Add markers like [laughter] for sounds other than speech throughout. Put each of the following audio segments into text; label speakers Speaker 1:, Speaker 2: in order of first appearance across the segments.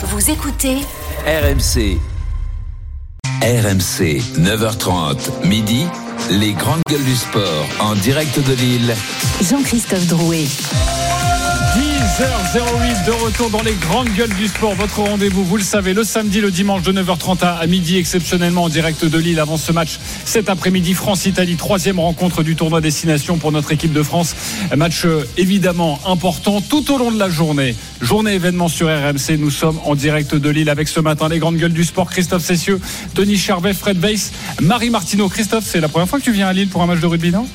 Speaker 1: Vous écoutez
Speaker 2: RMC. RMC, 9h30, midi, les grandes gueules du sport en direct de Lille.
Speaker 1: Jean-Christophe Drouet.
Speaker 3: 10h08 de retour dans les grandes gueules du sport. Votre rendez-vous, vous le savez, le samedi, le dimanche de 9h30 à midi, exceptionnellement en direct de Lille avant ce match cet après-midi. France-Italie, troisième rencontre du tournoi destination pour notre équipe de France. Match euh, évidemment important tout au long de la journée. Journée événement sur RMC. Nous sommes en direct de Lille avec ce matin les grandes gueules du sport. Christophe Cessieux, Denis Charvet, Fred Weiss, Marie Martineau. Christophe, c'est la première fois que tu viens à Lille pour un match de rugby, non?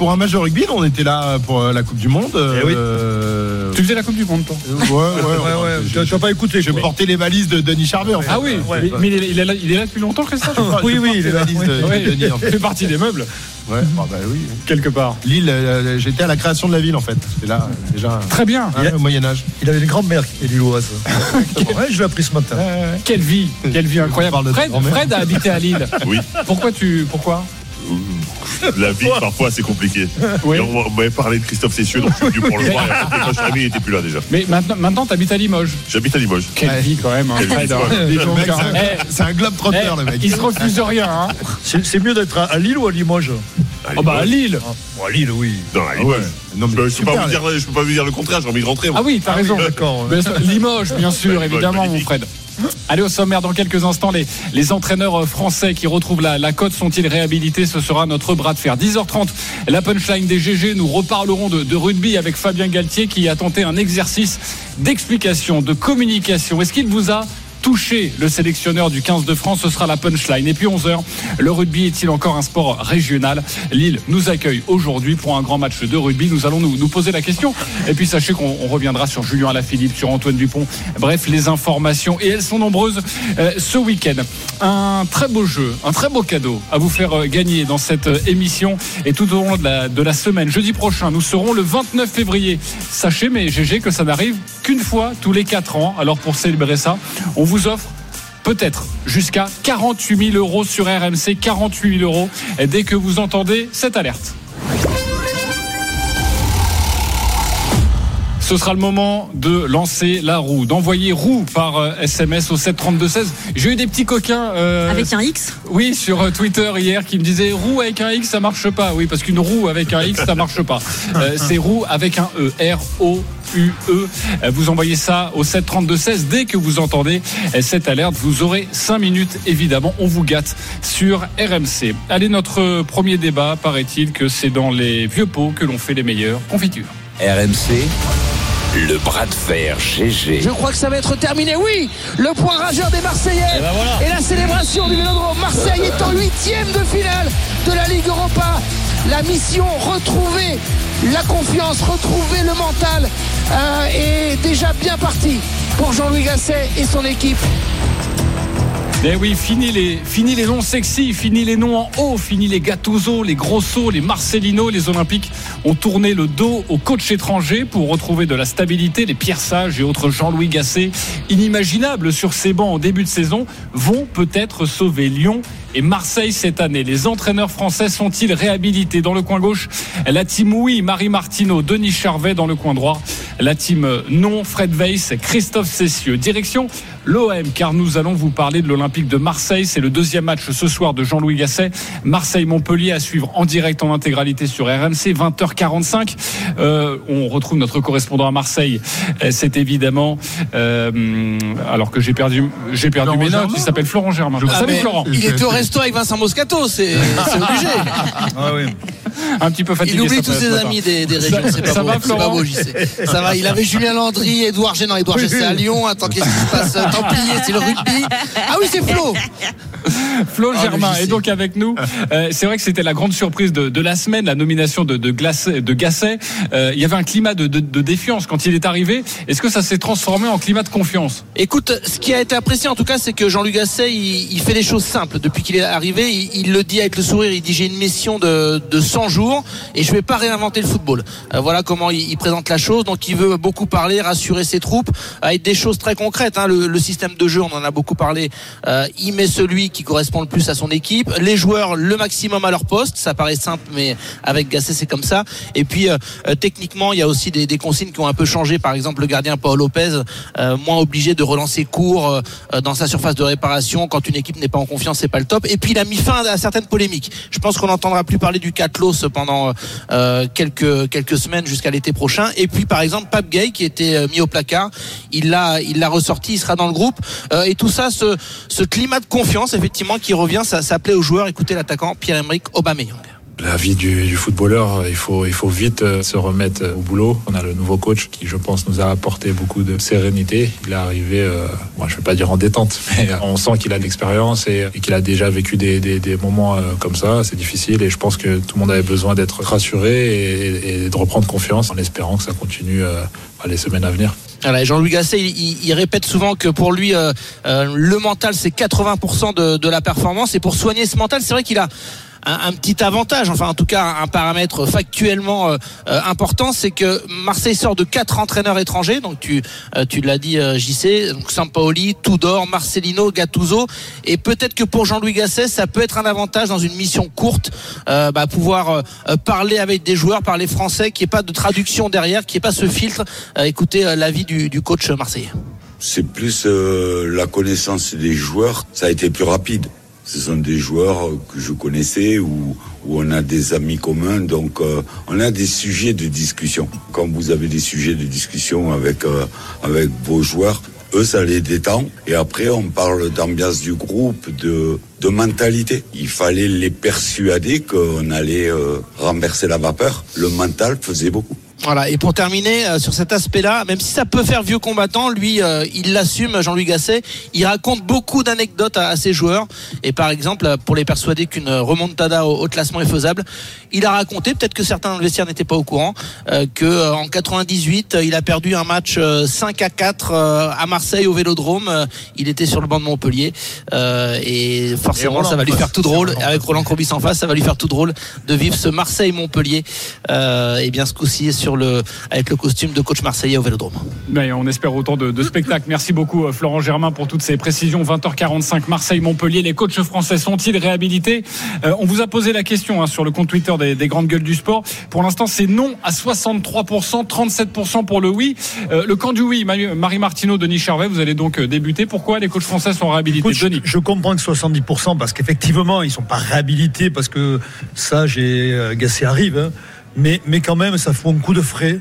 Speaker 4: Pour un match de rugby, on était là pour euh, la Coupe du Monde.
Speaker 3: Eh oui.
Speaker 4: Euh,
Speaker 3: Tu faisais la Coupe du Monde, toi?
Speaker 4: Ouais, ouais, ouais. ouais.
Speaker 5: Tu n'as pas écouté.
Speaker 4: J'ai
Speaker 5: quoi.
Speaker 4: porté les valises de Denis Charvet, en fait.
Speaker 3: Ah oui,
Speaker 4: Ouais.
Speaker 3: mais, mais il, est, il est là, il est là depuis longtemps, Christophe
Speaker 4: Oui, oui, les valises de,
Speaker 3: Oui,
Speaker 4: de Denis, en
Speaker 3: il
Speaker 4: fait.
Speaker 3: partie des meubles,
Speaker 4: Ouais, ah bah oui.
Speaker 3: quelque part.
Speaker 4: Lille, euh, j'étais à la création de la ville, en fait. C'est là, déjà,
Speaker 3: Très bien.
Speaker 4: hein, au Moyen-Âge.
Speaker 5: Il avait une grand-mère qui était lilloise. [laughs] ouais, je l'ai appris ce matin.
Speaker 3: Quelle vie, quelle vie incroyable. Fred a habité à Lille.
Speaker 6: Oui,
Speaker 3: Pourquoi tu, pourquoi?
Speaker 6: La vie parfois c'est compliqué.
Speaker 3: Oui.
Speaker 6: Et on m'avait parlé de Christophe Cessieux, donc je suis venu pour le voir. Et en fait, quand je suis arrivé, il était plus là déjà.
Speaker 3: Mais maintenant, maintenant tu habites à Limoges.
Speaker 6: J'habite à Limoges.
Speaker 3: Quelle
Speaker 4: Ouais.
Speaker 3: vie quand même, hein,
Speaker 4: c'est un- un globe trotteur,
Speaker 3: eh,
Speaker 4: le mec.
Speaker 3: Il se refuse rien. Hein.
Speaker 5: C'est mieux d'être à, à Lille ou à Limoges?
Speaker 3: Oh bah à Lille.
Speaker 5: Bon, À Lille, oui.
Speaker 6: Non, à Limoges.
Speaker 4: Non, mais
Speaker 6: Je peux, je peux pas
Speaker 4: super,
Speaker 6: vous dire, je peux pas vous dire le contraire, j'ai envie de rentrer. moi.
Speaker 3: Ah oui, t'as raison.
Speaker 5: D'accord.
Speaker 3: Limoges, bien sûr, évidemment, mon. Fred. Allez au sommaire dans quelques instants. Les, les entraîneurs euh, français qui retrouvent la, la cote sont-ils réhabilités? Ce sera notre bras de fer. 10h30, la punchline des GG. Nous reparlerons de, de rugby avec Fabien Galtier qui a tenté un exercice d'explication, de communication. Est-ce qu'il vous a touché le sélectionneur du 15 de France, ce sera la punchline. Et puis 11h, le rugby est-il encore un sport régional? Lille nous accueille aujourd'hui pour un grand match de rugby. Nous allons nous, poser la question. Et puis sachez qu'on on reviendra sur Julien Alaphilippe, sur Antoine Dupont. Bref, les informations, et elles sont nombreuses euh, ce week-end. Un très beau jeu, un très beau cadeau à vous faire euh, gagner dans cette euh, émission et tout au long de la, de la semaine. Jeudi prochain, nous serons le 29 février. Sachez, mais GG, que ça n'arrive qu'une fois tous les 4 ans. Alors pour célébrer ça, on vous offre peut-être jusqu'à 48 000 euros sur RMC, 48 000 euros dès que vous entendez cette alerte. Ce sera le moment de lancer la roue, d'envoyer roue par euh, SMS au 732-16. J'ai eu des petits coquins. euh,
Speaker 1: Avec un X
Speaker 3: oui, sur euh, Twitter hier qui me disait roue avec un X ça marche pas. Oui, parce qu'une roue avec un X ça marche pas. [laughs] Euh, c'est roue avec un E. R O U E. Euh, Vous envoyez ça au 732 16 dès que vous entendez euh, cette alerte. Vous aurez 5 minutes évidemment. On vous gâte sur RMC. Allez, notre premier débat paraît-il que c'est dans les vieux pots que l'on fait les meilleures confitures.
Speaker 2: RMC, le bras de fer GG.
Speaker 7: Je crois que ça va être terminé. Oui, le point rageur des Marseillais. Et, la célébration du Vélodrome. Marseille est en huitième de finale de la Ligue Europa. La mission, retrouver la confiance, retrouver le mental euh, est déjà bien partie pour Jean-Louis Gasset et son équipe.
Speaker 3: Eh oui, fini les, fini les noms sexy, fini les noms en haut, fini les Gattuso, les Grosso, les Marcelino. Les Olympiques ont tourné le dos aux coachs étrangers pour retrouver de la stabilité. Les Pierre Sage et autres Jean-Louis Gasset, inimaginables sur ces bancs en début de saison, vont peut-être sauver Lyon et Marseille cette année. Les entraîneurs français sont-ils réhabilités Dans le coin gauche, la team oui, Marie Martineau, Denis Charvet dans le coin droit. La team non, Fred Weiss, Christophe Cessieux. Direction l'OM, car nous allons vous parler de l'Olympique de Marseille. C'est le deuxième match ce soir de Jean-Louis Gasset. Marseille-Montpellier à suivre en direct en intégralité sur RMC, 20h45. Euh, on retrouve notre correspondant à Marseille. Euh, C'est évidemment, euh, alors que j'ai perdu, j'ai perdu
Speaker 4: Florent
Speaker 3: mes notes.
Speaker 4: Germain
Speaker 3: Il s'appelle Florent Germain.
Speaker 7: Ah,
Speaker 3: Salut Florent.
Speaker 7: Il est au resto avec Vincent Moscato, c'est [laughs] obligé.
Speaker 5: Ah oui.
Speaker 3: Un petit peu fatigué.
Speaker 7: Il oublie tous ses amis des, des régions.
Speaker 3: Ça-
Speaker 7: C'est pas,
Speaker 3: ça
Speaker 7: beau,
Speaker 3: va,
Speaker 7: c'est
Speaker 3: Florent
Speaker 7: pas beau, j'y sais. Ça va. Il avait Julien Landry, Edouard G. Non, Edouard G, c'est à Lyon. Attends, qu'est-ce qui se passe Tant pis, c'est le rugby. Ah oui, c'est Flo. [laughs]
Speaker 3: Flo
Speaker 7: Ah,
Speaker 3: Germain est donc avec nous. [laughs] Euh, c'est vrai que c'était la grande surprise de, de la semaine, la nomination de, de, de Gasset. Euh, il y avait un climat de, de- de défiance quand il est arrivé. Est-ce que ça s'est transformé en climat de confiance?
Speaker 7: Écoute, ce qui a été apprécié en tout cas, c'est que Jean-Luc Gasset, il, il fait des choses simples. Depuis qu'il est arrivé, il, il le dit avec le sourire. Il dit j'ai une mission de, de 100 jours et je vais pas réinventer le football. Euh, voilà comment il, il présente la chose. Donc il veut beaucoup parler, rassurer ses troupes, avec des choses très concrètes. hein. Le, le système de jeu, on en a beaucoup parlé. Euh, il met celui qui correspond le plus à son équipe, les joueurs le maximum à leur poste, ça paraît simple, mais avec Gasset c'est comme ça. Et puis euh, euh, techniquement, il y a aussi des, des, consignes qui ont un peu changé. Par exemple, le gardien Paul Lopez, euh, moins obligé de relancer court dans sa surface de réparation quand une équipe n'est pas en confiance, c'est pas le top. Et puis il a mis fin à certaines polémiques. Je pense qu'on n'entendra plus parler du Catlos pendant quelques quelques semaines jusqu'à l'été prochain. Et puis par exemple, Pape Gay qui était mis au placard, il l'a il l'a ressorti, il sera dans le groupe. et tout ça, ce, ce climat de confiance effectivement qui revient, ça, ça plaît aux joueurs. Écoutez l'attaquant Pierre-Emerick Aubameyang.
Speaker 8: La vie du, du, footballeur, il faut, il faut vite euh, se remettre au boulot. On a le nouveau coach qui, je pense, nous a apporté beaucoup de sérénité. Il est arrivé, euh, moi, je vais pas dire en détente, [laughs] mais on sent qu'il a de l'expérience et, qu'il a déjà vécu des, des, des moments euh, comme ça. C'est difficile et je pense que tout le monde avait besoin d'être rassuré et, et, de reprendre confiance en espérant que ça continue euh, les semaines à venir.
Speaker 7: Voilà, Jean-Louis Gasset, il, il, répète souvent que pour lui, euh, euh, le mental, c'est 80% de, de la performance. Et pour soigner ce mental, c'est vrai qu'il a un, petit avantage, enfin en tout cas un paramètre factuellement euh, euh important, c'est que Marseille sort de quatre entraîneurs étrangers. Donc tu euh, tu l'as dit euh, JC, donc Sampaoli, Tudor, Marcelino, Gattuso, et peut-être que pour Jean-Louis Gasset, ça peut être un avantage dans une mission courte, bah, pouvoir parler avec des joueurs, parler français, qui n'y ait pas de traduction derrière, qui n'y ait pas ce filtre. écoutez l'avis du, coach marseillais
Speaker 9: c'est plus la connaissance des joueurs. Ça a été plus rapide. Ce sont des joueurs que je connaissais ou où on a des amis communs, donc euh, on a des sujets de discussion. Quand vous avez des sujets de discussion avec euh, avec vos joueurs, eux ça les détend. Et après on parle d'ambiance du groupe, de mentalité. Il fallait les persuader qu'on allait euh, renverser la vapeur. Le mental faisait beaucoup.
Speaker 7: Voilà. Et pour terminer euh, sur cet aspect-là, même si ça peut faire vieux combattant, lui, euh, il l'assume, Jean-Louis Gasset. Il raconte beaucoup d'anecdotes à, à, ses joueurs. Et par exemple, pour les persuader qu'une remontada au, au, classement est faisable, il a raconté, peut-être que certains dans le vestiaire n'étaient pas au courant, euh, que en 98, il a perdu un match 5 à 4 à Marseille au Vélodrome. il était sur le banc de Montpellier. et forcément, et Roland, ça va lui faire tout drôle. Avec Roland Courbis en face, ça va lui faire tout drôle de vivre ce Marseille-Montpellier. et bien ce coup-ci sur le, avec le costume de coach marseillais au Vélodrome.
Speaker 3: Mais on espère autant de, de spectacles. Merci beaucoup euh, Florent Germain pour toutes ces précisions. 20h45 Marseille-Montpellier. Les coachs français sont-ils réhabilités? Euh, On vous a posé la question hein, sur le compte Twitter des, des, grandes gueules du sport. Pour l'instant, c'est non à 63%, 37% pour le oui. Euh, le camp du oui, Marie Martineau, Denis Charvet, vous allez donc débuter. Pourquoi les coachs français sont réhabilités? Denis
Speaker 5: je, comprends que 70% parce qu'effectivement, ils ne sont pas réhabilités parce que ça, j'ai Gassé arrive. Hein mais, mais quand même, ça fout un coup de frais.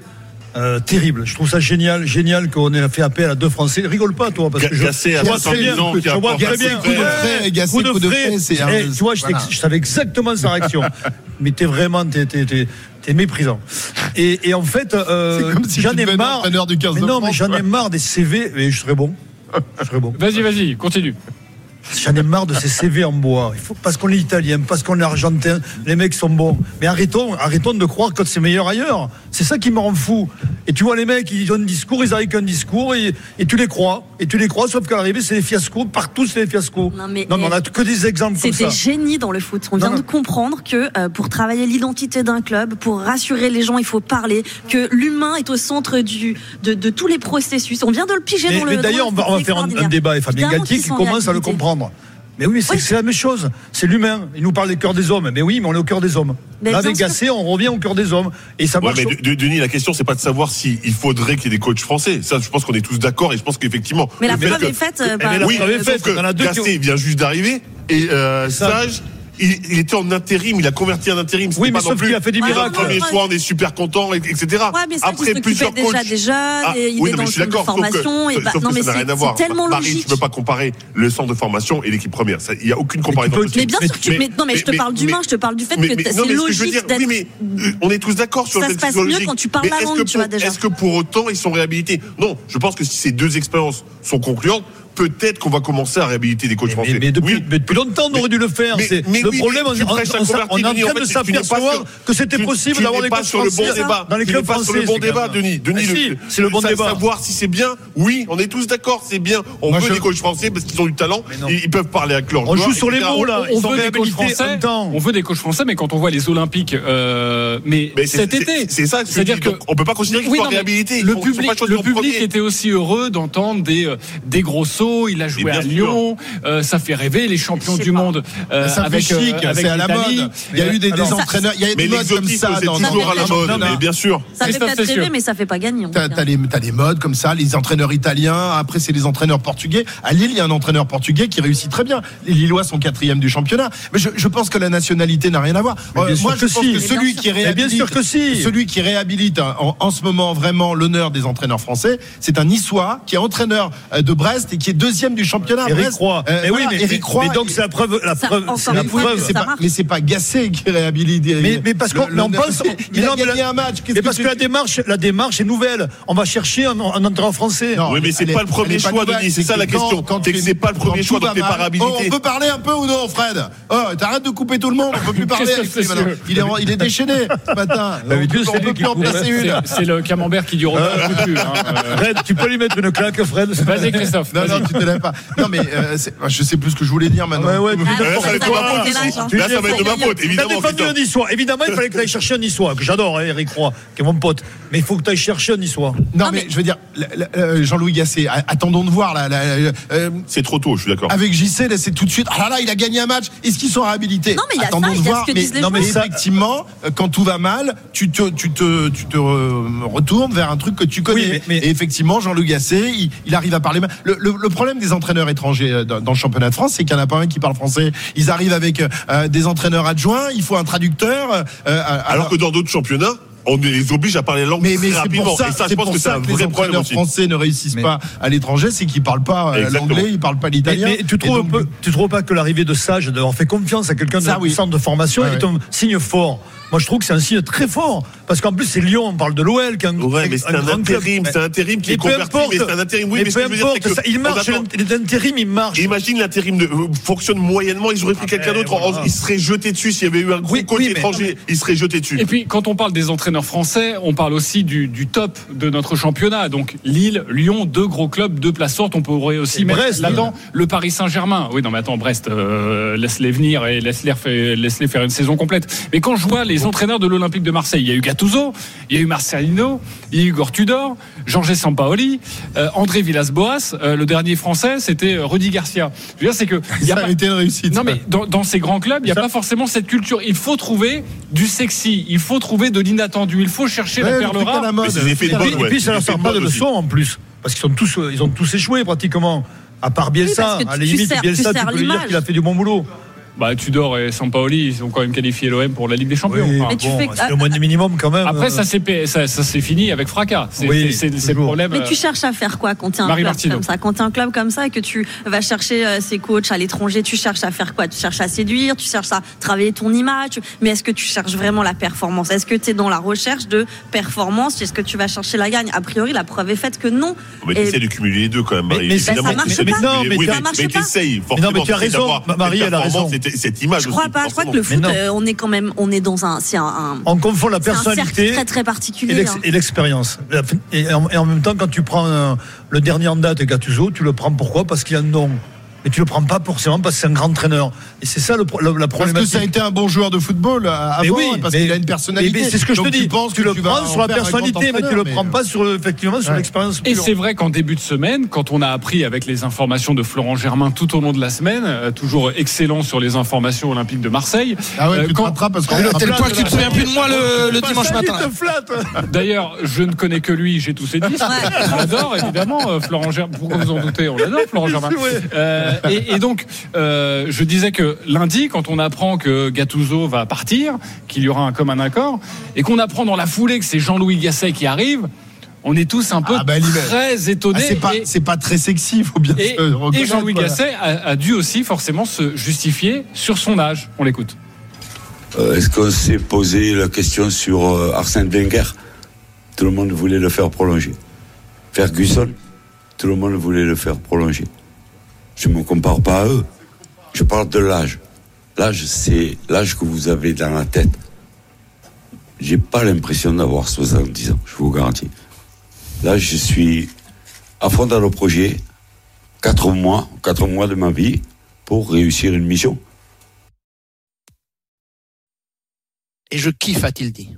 Speaker 5: Euh, terrible. Je trouve ça génial, génial qu'on ait fait appel à deux Français. Rigole pas, toi, parce que je,
Speaker 6: Gassé
Speaker 5: je vois très bien, je vois très bien.
Speaker 4: Coup de frais, Gassé, coup de frais.
Speaker 5: Eh, tu vois, voilà. je savais exactement sa réaction. mais t'es vraiment, t'es, t'es, t'es, t'es méprisant. Et, et, en fait, euh,
Speaker 4: si
Speaker 5: j'en ai marre.
Speaker 4: Du 15
Speaker 5: mais non,
Speaker 4: France,
Speaker 5: mais j'en ai marre des CV. Mais je serais bon. Je serais bon.
Speaker 3: Vas-y, vas-y, continue.
Speaker 5: J'en ai marre de ces CV en bois. Il faut, parce qu'on est italien, parce qu'on est argentin, les mecs sont bons. Mais arrêtons, arrêtons de croire que c'est meilleur ailleurs. C'est ça qui me rend fou. Et tu vois, les mecs, ils ont un discours, ils arrivent qu'un discours, et, et, tu les crois. Et tu les crois, sauf qu'à l'arrivée, c'est des fiascos. Partout, c'est des fiascos.
Speaker 10: Non, mais,
Speaker 5: non, mais on a que des exemples comme ça.
Speaker 10: C'était génie dans le foot. On vient non, de comprendre que euh, pour travailler l'identité d'un club, pour rassurer les gens, il faut parler, que l'humain est au centre du, de, de, tous les processus. On vient de le piger
Speaker 5: mais,
Speaker 10: dans le.
Speaker 5: Mais d'ailleurs, on va, on va faire un, un, débat. Et Fabien Galtier qui commence à le comprendre. Mais oui, c'est oui. la même chose. C'est l'humain. Il nous parle des cœurs des hommes. Mais oui, mais on est au cœur des hommes. Mais Là, avec Gassé, on revient au cœur des hommes. Et ça
Speaker 6: ouais,
Speaker 5: marche.
Speaker 6: Mais Denis, la question, c'est pas de savoir s'il si faudrait qu'il y ait des coachs français. Ça, je pense qu'on est tous d'accord. Et je pense qu'effectivement.
Speaker 10: Mais la preuve est faite. Euh,
Speaker 6: la oui, preuve est faite. Que Gassé vient juste d'arriver. Et euh, Sage il, il, était en intérim, il a converti en intérim.
Speaker 5: Oui, mais
Speaker 6: pas
Speaker 5: sauf qu'il a fait des miracles.
Speaker 6: Le premier soir, on est super content, etc.
Speaker 10: Ouais, mais ça, Après, plusieurs déjà,
Speaker 6: coachs.
Speaker 10: déjà,
Speaker 6: ah,
Speaker 10: il
Speaker 6: oui,
Speaker 10: est
Speaker 6: non,
Speaker 10: dans
Speaker 6: je suis
Speaker 10: le centre de
Speaker 6: d'accord.
Speaker 10: formation.
Speaker 6: Sauf que,
Speaker 10: et bah,
Speaker 6: sauf
Speaker 10: non,
Speaker 6: que
Speaker 10: mais
Speaker 6: ça n'a rien à voir.
Speaker 10: tellement
Speaker 6: Marie,
Speaker 10: logique.
Speaker 6: tu ne peux pas comparer le centre de formation et l'équipe première. Il n'y a aucune comparaison
Speaker 10: possible. Mais bien sûr que tu. Mais, non, mais je te parle d'humain, je te parle du fait que c'est logique d'être.
Speaker 6: Oui, mais on est tous d'accord sur le
Speaker 10: fait
Speaker 6: que
Speaker 10: Ça se passe mieux quand tu parles la langue, tu vois déjà.
Speaker 6: Est-ce que pour autant ils sont réhabilités Non, je pense que si ces deux expériences sont concluantes, peut-être qu'on va commencer à réhabiliter des coachs français.
Speaker 5: Mais, mais, depuis, oui. mais depuis, longtemps, on aurait dû le faire.
Speaker 6: Mais, mais
Speaker 5: le problème, on, on, on, on, est en train de s'apercevoir que c'était possible d'avoir des coachs
Speaker 6: sur le bon débat.
Speaker 5: dans les clubs français.
Speaker 6: sur le bon débat, Denis. Denis,
Speaker 5: c'est le bon débat.
Speaker 6: Savoir si c'est bien, oui, on est tous d'accord, c'est bien. On veut des coachs français parce qu'ils ont du talent, ils peuvent parler avec leurs
Speaker 5: On joue sur les mots là.
Speaker 3: On veut des coachs français. On veut des coachs français, mais quand on voit les Olympiques, mais cet été,
Speaker 6: c'est ça. C'est-à-dire qu'on peut pas considérer qu'ils soient réhabilités.
Speaker 3: Le public était aussi heureux d'entendre des des gros sauts Bordeaux, il a joué à. Lyon. Euh, ça fait rêver les champions du
Speaker 10: pas.
Speaker 3: monde euh,
Speaker 4: ça
Speaker 3: avec
Speaker 4: fait chic,
Speaker 3: euh, avec
Speaker 4: c'est à la mode. Il y a eu des, des entraîneurs, il y a
Speaker 6: Mais
Speaker 4: des modes comme ça
Speaker 6: c'est toujours à la mode, mais bien sûr.
Speaker 10: Ça fait peut-être rêver, mais ça fait pas gagner.
Speaker 4: T'as les modes comme ça, les entraîneurs italiens, après c'est les entraîneurs portugais. À Lille, il y a un entraîneur portugais qui réussit très bien. Les Lillois sont quatrième du championnat. Mais je, je pense que la nationalité n'a rien à voir. Euh, moi, je pense
Speaker 5: si.
Speaker 4: que celui qui réhabilite,
Speaker 5: bien sûr que si.
Speaker 4: celui qui réhabilite hein, en, en ce moment vraiment l'honneur des entraîneurs français, c'est un Niçois qui est entraîneur de Brest et qui est deuxième du championnat.
Speaker 5: Eric
Speaker 4: Brest.
Speaker 5: Roy.
Speaker 4: Euh,
Speaker 5: mais
Speaker 4: voilà,
Speaker 5: oui, mais,
Speaker 4: Eric Roy.
Speaker 5: mais donc c'est la preuve, la
Speaker 10: Ça,
Speaker 5: preuve, c'est la
Speaker 10: ça
Speaker 4: pas, mais c'est pas Gassé qui réhabilite.
Speaker 5: Mais, mais parce qu'on pense, [laughs]
Speaker 4: il a gagné un match.
Speaker 5: Mais parce que la démarche, la démarche est nouvelle. On va chercher un, un entraîneur français.
Speaker 4: Non,
Speaker 6: Oui, mais c'est pas le premier choix, Denis, c'est ça la question.
Speaker 4: quand
Speaker 6: C'est que
Speaker 4: tu-
Speaker 6: c'est pas le premier choix, donc t'es pas réhabilité.
Speaker 4: Oh, on peut parler un peu ou non, Fred? Oh, T'arrêtes de couper tout le monde, on peut plus parler. Il est, en- il est déchaîné ce matin. [laughs] On peut, plus en placer
Speaker 3: C'est-
Speaker 4: une.
Speaker 3: C'est le camembert qui dure plus. hein. Euh, [laughs]
Speaker 5: Fred, tu peux lui mettre une claque, Fred?
Speaker 3: Vas-y Christophe.
Speaker 4: Non, non,
Speaker 3: vas-y.
Speaker 4: tu te lèves pas. Non, mais euh, c'est- je sais plus ce que je voulais dire maintenant.
Speaker 5: Ouais, ouais,
Speaker 10: Ah,
Speaker 6: Là, ça va être de ma faute
Speaker 10: Là,
Speaker 6: ça va être de ma faute,
Speaker 5: T'as
Speaker 6: évidemment.
Speaker 5: défendu
Speaker 6: putain.
Speaker 5: un Niçois. Évidemment, il fallait que tu ailles chercher un Niçois, que j'adore, hein, Eric Roy, qui est mon pote. Mais il faut que tu ailles chercher un Niçois.
Speaker 4: Non,
Speaker 10: Non,
Speaker 4: mais, je veux dire, la- la- euh, Jean-Louis Gasset, a- attendons de voir. Là, euh,
Speaker 6: C'est trop tôt, je suis d'accord.
Speaker 4: avec JC, là, c'est tout de suite. Ah là là, il a gagné un match. Est-ce qu'ils sont réhabilités
Speaker 10: Non, mais il y a
Speaker 4: Attendons
Speaker 10: ça,
Speaker 4: de
Speaker 10: il y a
Speaker 4: voir.
Speaker 10: ce que
Speaker 4: mais,
Speaker 10: disent les
Speaker 4: non, mais
Speaker 10: joueurs.
Speaker 4: effectivement, euh, quand tout va mal, tu te, tu te, tu te euh, retournes vers un truc que tu connais.
Speaker 5: Oui, mais- mais-
Speaker 4: Et effectivement, Jean-Louis Gasset, il, il arrive à parler. Le, le- le problème des entraîneurs étrangers euh, dans, dans le championnat de France, c'est qu'il n'y en a pas un qui parle français. Ils arrivent avec euh, des entraîneurs adjoints. Il faut un traducteur. euh, euh,
Speaker 6: Alors que dans d'autres championnats, on les oblige à parler la langue
Speaker 4: mais, mais
Speaker 6: très
Speaker 4: c'est
Speaker 6: rapidement.
Speaker 4: pour ça,
Speaker 6: Et ça, je pense
Speaker 4: pour
Speaker 6: que c'est
Speaker 4: ça
Speaker 6: un
Speaker 4: que les
Speaker 6: vrai problème
Speaker 4: entraîneurs
Speaker 6: aussi.
Speaker 4: français ne réussissent
Speaker 5: Mais-
Speaker 4: pas à l'étranger, c'est qu'ils parlent pas euh, l'anglais, ils parlent pas l'italien.
Speaker 5: mais tu trouves,
Speaker 4: donc,
Speaker 5: peu- tu trouves pas que l'arrivée de Sage, d'avoir fait confiance à quelqu'un de
Speaker 4: oui.
Speaker 5: centre de formation,
Speaker 4: Ouais,
Speaker 5: est un signe fort Moi, je trouve que c'est un signe très fort. Parce qu'en plus, c'est Lyon, on parle de l'OL, qui est un,
Speaker 6: Ouais, mais c'est un intérim, c'est un intérim qui
Speaker 5: Mais
Speaker 6: est converti,
Speaker 5: importe.
Speaker 6: mais c'est un intérim. Oui,
Speaker 5: mais
Speaker 6: mais ce
Speaker 5: peu
Speaker 6: que je veux dire,
Speaker 5: importe,
Speaker 6: c'est que.
Speaker 5: ça, il marche, l'intérim, il marche.
Speaker 6: Imagine l'intérim de- euh, fonctionne moyennement, ils auraient pris quelqu'un d'autre,
Speaker 5: voilà.
Speaker 6: il serait jeté dessus s'il y avait eu un gros
Speaker 5: Oui,
Speaker 6: coach
Speaker 5: oui, mais-
Speaker 6: étranger, il serait jeté dessus.
Speaker 3: Et puis, quand on parle des entraîneurs français, on parle aussi du, du top de notre championnat. Donc, Lille, Lyon, deux gros clubs, deux places fortes. On pourrait aussi
Speaker 5: Et
Speaker 3: mettre
Speaker 5: Brest,
Speaker 3: là-dedans le Paris Saint-Germain. Oui, non, mais attends, Brest, euh, laisse-les venir et laisse-les faire une saison complète. Mais quand je vois les entraîneurs de l'Olympique de Marseille, il y a eu Gattuso, il y a eu Marcelino, il y a eu Igor Tudor, Georges Sampaoli, euh, André Villas-Boas. euh, le dernier français, c'était euh, Rudy Garcia. Je veux dire, c'est que y a
Speaker 4: ça
Speaker 3: pas-
Speaker 4: a été une réussite.
Speaker 3: non mais dans, dans ces grands clubs, il n'y a
Speaker 5: Ça-
Speaker 3: pas forcément cette culture. Il faut trouver du sexy, il faut trouver de l'inattendu, il faut chercher
Speaker 4: Ouais,
Speaker 3: la
Speaker 4: le
Speaker 3: perle
Speaker 4: à la
Speaker 3: rare.
Speaker 4: mode.
Speaker 6: Mais c'est des effets de
Speaker 5: Et puis,
Speaker 6: ouais.
Speaker 5: puis, ça leur sert pas
Speaker 6: de
Speaker 5: leçon en plus. Parce qu'ils sont tous, ils ont tous échoué pratiquement. À part Bielsa,
Speaker 10: que
Speaker 5: à la
Speaker 10: tu
Speaker 5: limite,
Speaker 10: sers- tu
Speaker 5: Bielsa, tu
Speaker 10: sers
Speaker 5: peux lui dire qu'il a fait du bon boulot.
Speaker 3: Bah Tudor et Sampaoli, ils ont quand même qualifié l'OM pour la Ligue des Champions.
Speaker 5: Oui,
Speaker 3: Enfin,
Speaker 10: Mais tu
Speaker 5: bon,
Speaker 10: fais-
Speaker 5: c'est le moins du minimum quand même.
Speaker 3: Après, ça s'est pa- ça, ça fini avec fracas. C'est
Speaker 5: Oui,
Speaker 3: c'est- c'est- c'est le problème.
Speaker 10: Mais
Speaker 3: euh,
Speaker 10: tu cherches à faire quoi quand tu es un
Speaker 3: Marie
Speaker 10: club comme ça? Quand tu un club comme ça et que tu vas chercher euh, ces coachs à l'étranger, tu cherches à faire quoi? Tu cherches à séduire, tu cherches à travailler ton image, mais est-ce que tu cherches vraiment la performance? Est-ce que tu es dans la recherche de performance? Est-ce que tu vas chercher la gagne? A priori, la preuve est faite que non.
Speaker 6: Mais tu essaies de cumuler les deux quand même.
Speaker 5: Mais-
Speaker 6: Marie.
Speaker 5: mais ça-
Speaker 6: Évidemment,
Speaker 10: ça marche
Speaker 6: tu essaies de
Speaker 10: pas.
Speaker 5: mais
Speaker 6: oui,
Speaker 5: ça
Speaker 6: mais-
Speaker 10: marche
Speaker 6: mais
Speaker 10: pas.
Speaker 6: t'essayes,
Speaker 5: non,
Speaker 6: forcément.
Speaker 5: mais tu as raison. Marie, elle a raison.
Speaker 6: Cette- image
Speaker 10: Je crois
Speaker 6: aussi,
Speaker 10: pas. Je crois que le foot, euh, on est quand même, on est dans un, c'est un, un-
Speaker 5: On confond la personnalité
Speaker 10: très très
Speaker 5: et
Speaker 10: particulier.
Speaker 5: l'ex-
Speaker 10: hein.
Speaker 5: et l'expérience. Et, en- et en même temps, quand tu prends euh, le dernier en date, Gattuso, tu le prends pourquoi? Parce qu'il a un nom. Mais tu le prends pas forcément parce que c'est un grand entraîneur. Et c'est ça le, la, la
Speaker 4: Parce que
Speaker 5: problématique.
Speaker 4: ça a été un bon joueur de football euh, avant,
Speaker 5: Mais oui,
Speaker 4: et parce
Speaker 5: mais-
Speaker 4: qu'il a une personnalité.
Speaker 5: mais- mais c'est ce que je te dis.
Speaker 4: Tu, penses
Speaker 5: tu
Speaker 4: que
Speaker 5: le
Speaker 4: tu
Speaker 5: prends
Speaker 4: en
Speaker 5: sur la personnalité, mais tu le prends pas sur effectivement sur
Speaker 4: Ouais.
Speaker 5: l'expérience.
Speaker 3: Et c'est vrai qu'en début de semaine, quand on a appris avec les informations de Florent Germain tout au long de la semaine, euh, toujours excellent sur les informations olympiques de Marseille.
Speaker 4: Ah ouais,
Speaker 3: euh,
Speaker 4: tu te
Speaker 3: quand-
Speaker 4: rattrapes parce est
Speaker 11: tel point que tu te souviens plus de moi le, le dimanche matin.
Speaker 5: Te flatte.
Speaker 3: D'ailleurs, je ne connais que lui, j'ai tous ses disques. On l'adore, évidemment, euh, Florent Germain. Pourquoi vous en doutez On l'adore, Florent Germain. Euh, et, et donc, euh, je disais que lundi, quand on apprend que Gattuso va partir, qu'il y aura un commun accord, et qu'on apprend dans la foulée que c'est Jean-Louis Gasset qui arrive, on est tous un peu
Speaker 4: Ah bah,
Speaker 3: très étonnés.
Speaker 4: Ah, c'est pas,
Speaker 3: et-
Speaker 4: c'est pas très sexy, il faut bien
Speaker 3: et,
Speaker 4: se
Speaker 3: et Jean-Louis
Speaker 4: voilà.
Speaker 3: Gasset a, a dû aussi forcément se justifier sur son âge. On l'écoute.
Speaker 9: Euh, Est-ce qu'on s'est posé la question sur euh, Arsène Wenger? Tout le monde voulait le faire prolonger. Ferguson, tout le monde voulait le faire prolonger. Je ne me compare pas à eux. Je parle de l'âge. L'âge, c'est l'âge que vous avez dans la tête. J'ai pas l'impression d'avoir 70 ans, je vous garantis. Là, je suis à fond dans le projet, quatre mois, quatre mois de ma vie pour réussir une mission.
Speaker 11: Et je kiffe, a-t-il dit.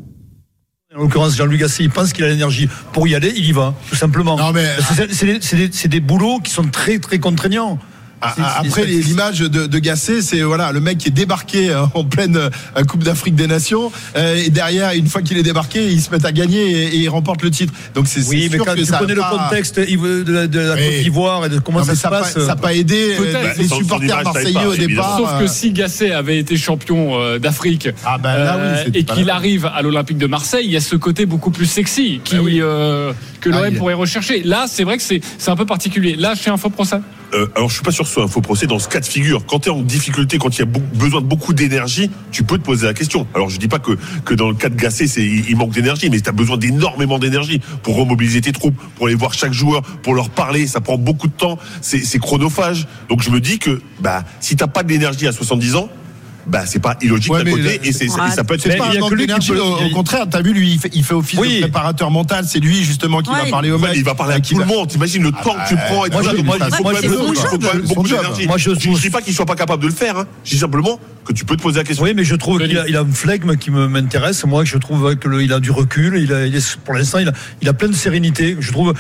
Speaker 5: En l'occurrence, Jean-Louis Gasset, il pense qu'il a l'énergie pour y aller, il y va, tout simplement.
Speaker 4: Non, mais-
Speaker 5: C'est- des- des boulots qui sont très, très contraignants.
Speaker 4: Ah, ah, Après l'image de, de Gasset, c'est voilà le mec qui est débarqué euh, en pleine euh, Coupe d'Afrique des Nations euh, et derrière une fois qu'il est débarqué, ils se mettent à gagner et, et ils remportent le titre. Donc c'est
Speaker 5: Oui,
Speaker 4: c'est
Speaker 5: mais
Speaker 4: sûr
Speaker 5: quand
Speaker 4: que
Speaker 5: tu
Speaker 4: ça a
Speaker 5: connais le
Speaker 4: pas-
Speaker 5: contexte Yves, de la, de la
Speaker 4: Oui.
Speaker 5: Côte d'Ivoire et de comment
Speaker 4: Non,
Speaker 5: ça
Speaker 4: mais
Speaker 5: se
Speaker 4: ça n'a
Speaker 5: passe.
Speaker 4: pas, ça a pas aidé
Speaker 3: Peut-être.
Speaker 4: les supporters marseillais
Speaker 6: pas,
Speaker 4: au
Speaker 6: évidemment.
Speaker 4: départ.
Speaker 3: Sauf que si Gasset avait été champion euh, d'Afrique
Speaker 4: Ah bah là, oui,
Speaker 3: euh, et qu'il arrive à l'Olympique de Marseille, il y a ce côté beaucoup plus sexy qui, euh, que l'OM pourrait rechercher. Là, c'est vrai que c'est c'est un peu particulier. Là, chez Info Procès.
Speaker 6: Euh, alors je suis pas sûr que ce soit un faux procès dans ce cas de figure. Quand tu es en difficulté, quand il y a besoin de beaucoup d'énergie, tu peux te poser la question. Alors je dis pas que, que dans le cas de c'est il, manque d'énergie, mais tu as besoin d'énormément d'énergie pour remobiliser tes troupes, pour aller voir chaque joueur, pour leur parler. Ça prend beaucoup de temps, c'est c'est chronophage. Donc je me dis que bah si t'as pas d'énergie à 70 ans, bah c'est pas illogique
Speaker 4: Ouais,
Speaker 6: d'un
Speaker 4: mais
Speaker 6: côté
Speaker 4: le-
Speaker 6: et, c'est-
Speaker 10: Ouais.
Speaker 6: et ça peut être
Speaker 4: C'est
Speaker 5: Mais
Speaker 4: pas un
Speaker 5: lui qui
Speaker 4: d'énergie.
Speaker 5: peut-
Speaker 4: Au, au contraire, t'as vu, lui, il fait, il fait office
Speaker 5: Oui.
Speaker 4: de préparateur mental. C'est lui justement qui
Speaker 10: Ouais,
Speaker 4: va parler au mec.
Speaker 6: il va parler à
Speaker 4: euh,
Speaker 6: tout
Speaker 4: qui
Speaker 6: le
Speaker 4: va-
Speaker 6: monde. T'imagines le temps que tu
Speaker 4: bah,
Speaker 6: prends et tout
Speaker 5: moi,
Speaker 6: ça.
Speaker 5: je-
Speaker 6: beaucoup d'énergie.
Speaker 5: Moi,
Speaker 6: dis pas qu'il soit pas capable de le faire. hein. Je dis simplement que tu peux te poser la question.
Speaker 5: Oui, mais je trouve qu'il a, il a un flegme qui me- m'intéresse. Moi, je trouve qu'il a du recul. Il a, il est- pour l'instant, il a, il a plein de sérénité. Je trouve,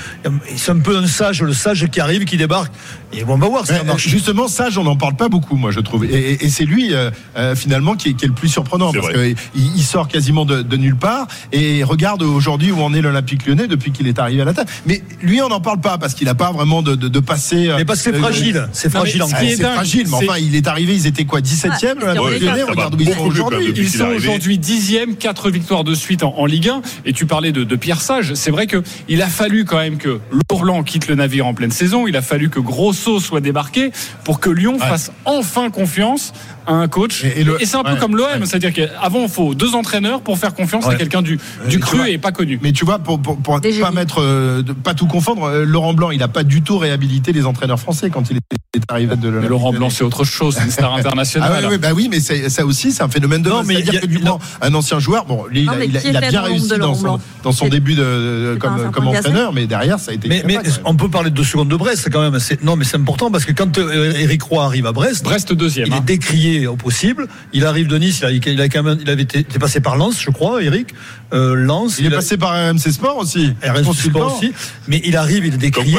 Speaker 5: c'est un peu un sage, le sage qui arrive, qui débarque. Et bon, on va voir si ça marche.
Speaker 4: Justement, Sage, on n'en parle pas beaucoup, moi, je trouve. Et, et- et c'est lui, euh, euh, finalement, qui est, qui est le plus surprenant.
Speaker 6: C'est
Speaker 4: Parce qu'il il sort quasiment de, de nulle part. Et regarde aujourd'hui où en est l'Olympique lyonnais depuis qu'il est arrivé à la tête. Mais lui, on n'en parle pas parce qu'il n'a pas vraiment de, de, de passé. euh,
Speaker 5: Mais parce que c'est
Speaker 4: euh,
Speaker 5: fragile. C'est
Speaker 3: Non, mais
Speaker 5: fragile
Speaker 4: Ah,
Speaker 3: est
Speaker 4: c'est fragile, mais
Speaker 3: c'est-
Speaker 4: enfin, il est arrivé, ils étaient quoi 17e
Speaker 10: Ouais,
Speaker 4: l'Olympique
Speaker 10: c'est
Speaker 4: lyonnais Regarde où ils sont aujourd'hui.
Speaker 3: Ils sont aujourd'hui dixième, quatre victoires de suite en, en Ligue 1. Et tu parlais de, de Pierre Sage. C'est vrai que il a fallu quand même que Lourlan quitte le navire en pleine saison. Il a fallu que Grosso soit débarqué pour que Lyon fasse enfin confiance à un coach.
Speaker 4: Et-
Speaker 3: Et,
Speaker 4: et le-
Speaker 3: c'est un peu
Speaker 4: ouais,
Speaker 3: comme l'OM.
Speaker 4: ouais.
Speaker 3: C'est-à-dire qu'avant, il faut deux entraîneurs pour faire confiance à quelqu'un du, du
Speaker 4: tu
Speaker 3: cru
Speaker 4: vois,
Speaker 3: et pas connu.
Speaker 4: Mais tu vois, pour, pour, pour pas mettre, euh, de- pas tout confondre, euh, Laurent Blanc, il n'a pas du tout réhabilité les entraîneurs français quand il est arrivé de
Speaker 3: Mais Laurent. Blanc, c'est autre chose. C'est une star [laughs]
Speaker 4: Ah
Speaker 3: internationale.
Speaker 4: ouais, ouais, bah oui, mais c'est- ça aussi, c'est un phénomène de
Speaker 5: Non, mais il y
Speaker 4: C'est-à-dire
Speaker 5: a-
Speaker 4: que du
Speaker 5: non.
Speaker 4: un ancien joueur, bon, lui, il
Speaker 10: Non,
Speaker 4: a,
Speaker 10: mais
Speaker 4: il a-
Speaker 10: qui
Speaker 4: il a
Speaker 10: était
Speaker 4: bien réussi dans son, dans son début de, comme, comme entraîneur, mais derrière, ça a été.
Speaker 5: Mais, mais on peut parler de deux secondes de Brest quand même. C'est- Non, mais c'est important parce que quand euh, Eric Roy arrive à Brest,
Speaker 3: Brest deuxième.
Speaker 5: il
Speaker 3: hein.
Speaker 5: est décrié au possible. Il arrive de Nice, il, a, il, a quand même, il avait été, il est passé par Lens, je crois, Eric. Euh, Lens.
Speaker 4: il est
Speaker 5: a-
Speaker 4: passé par RMC Sport aussi.
Speaker 5: RMC. Sport aussi. Mais il arrive, il est décrié.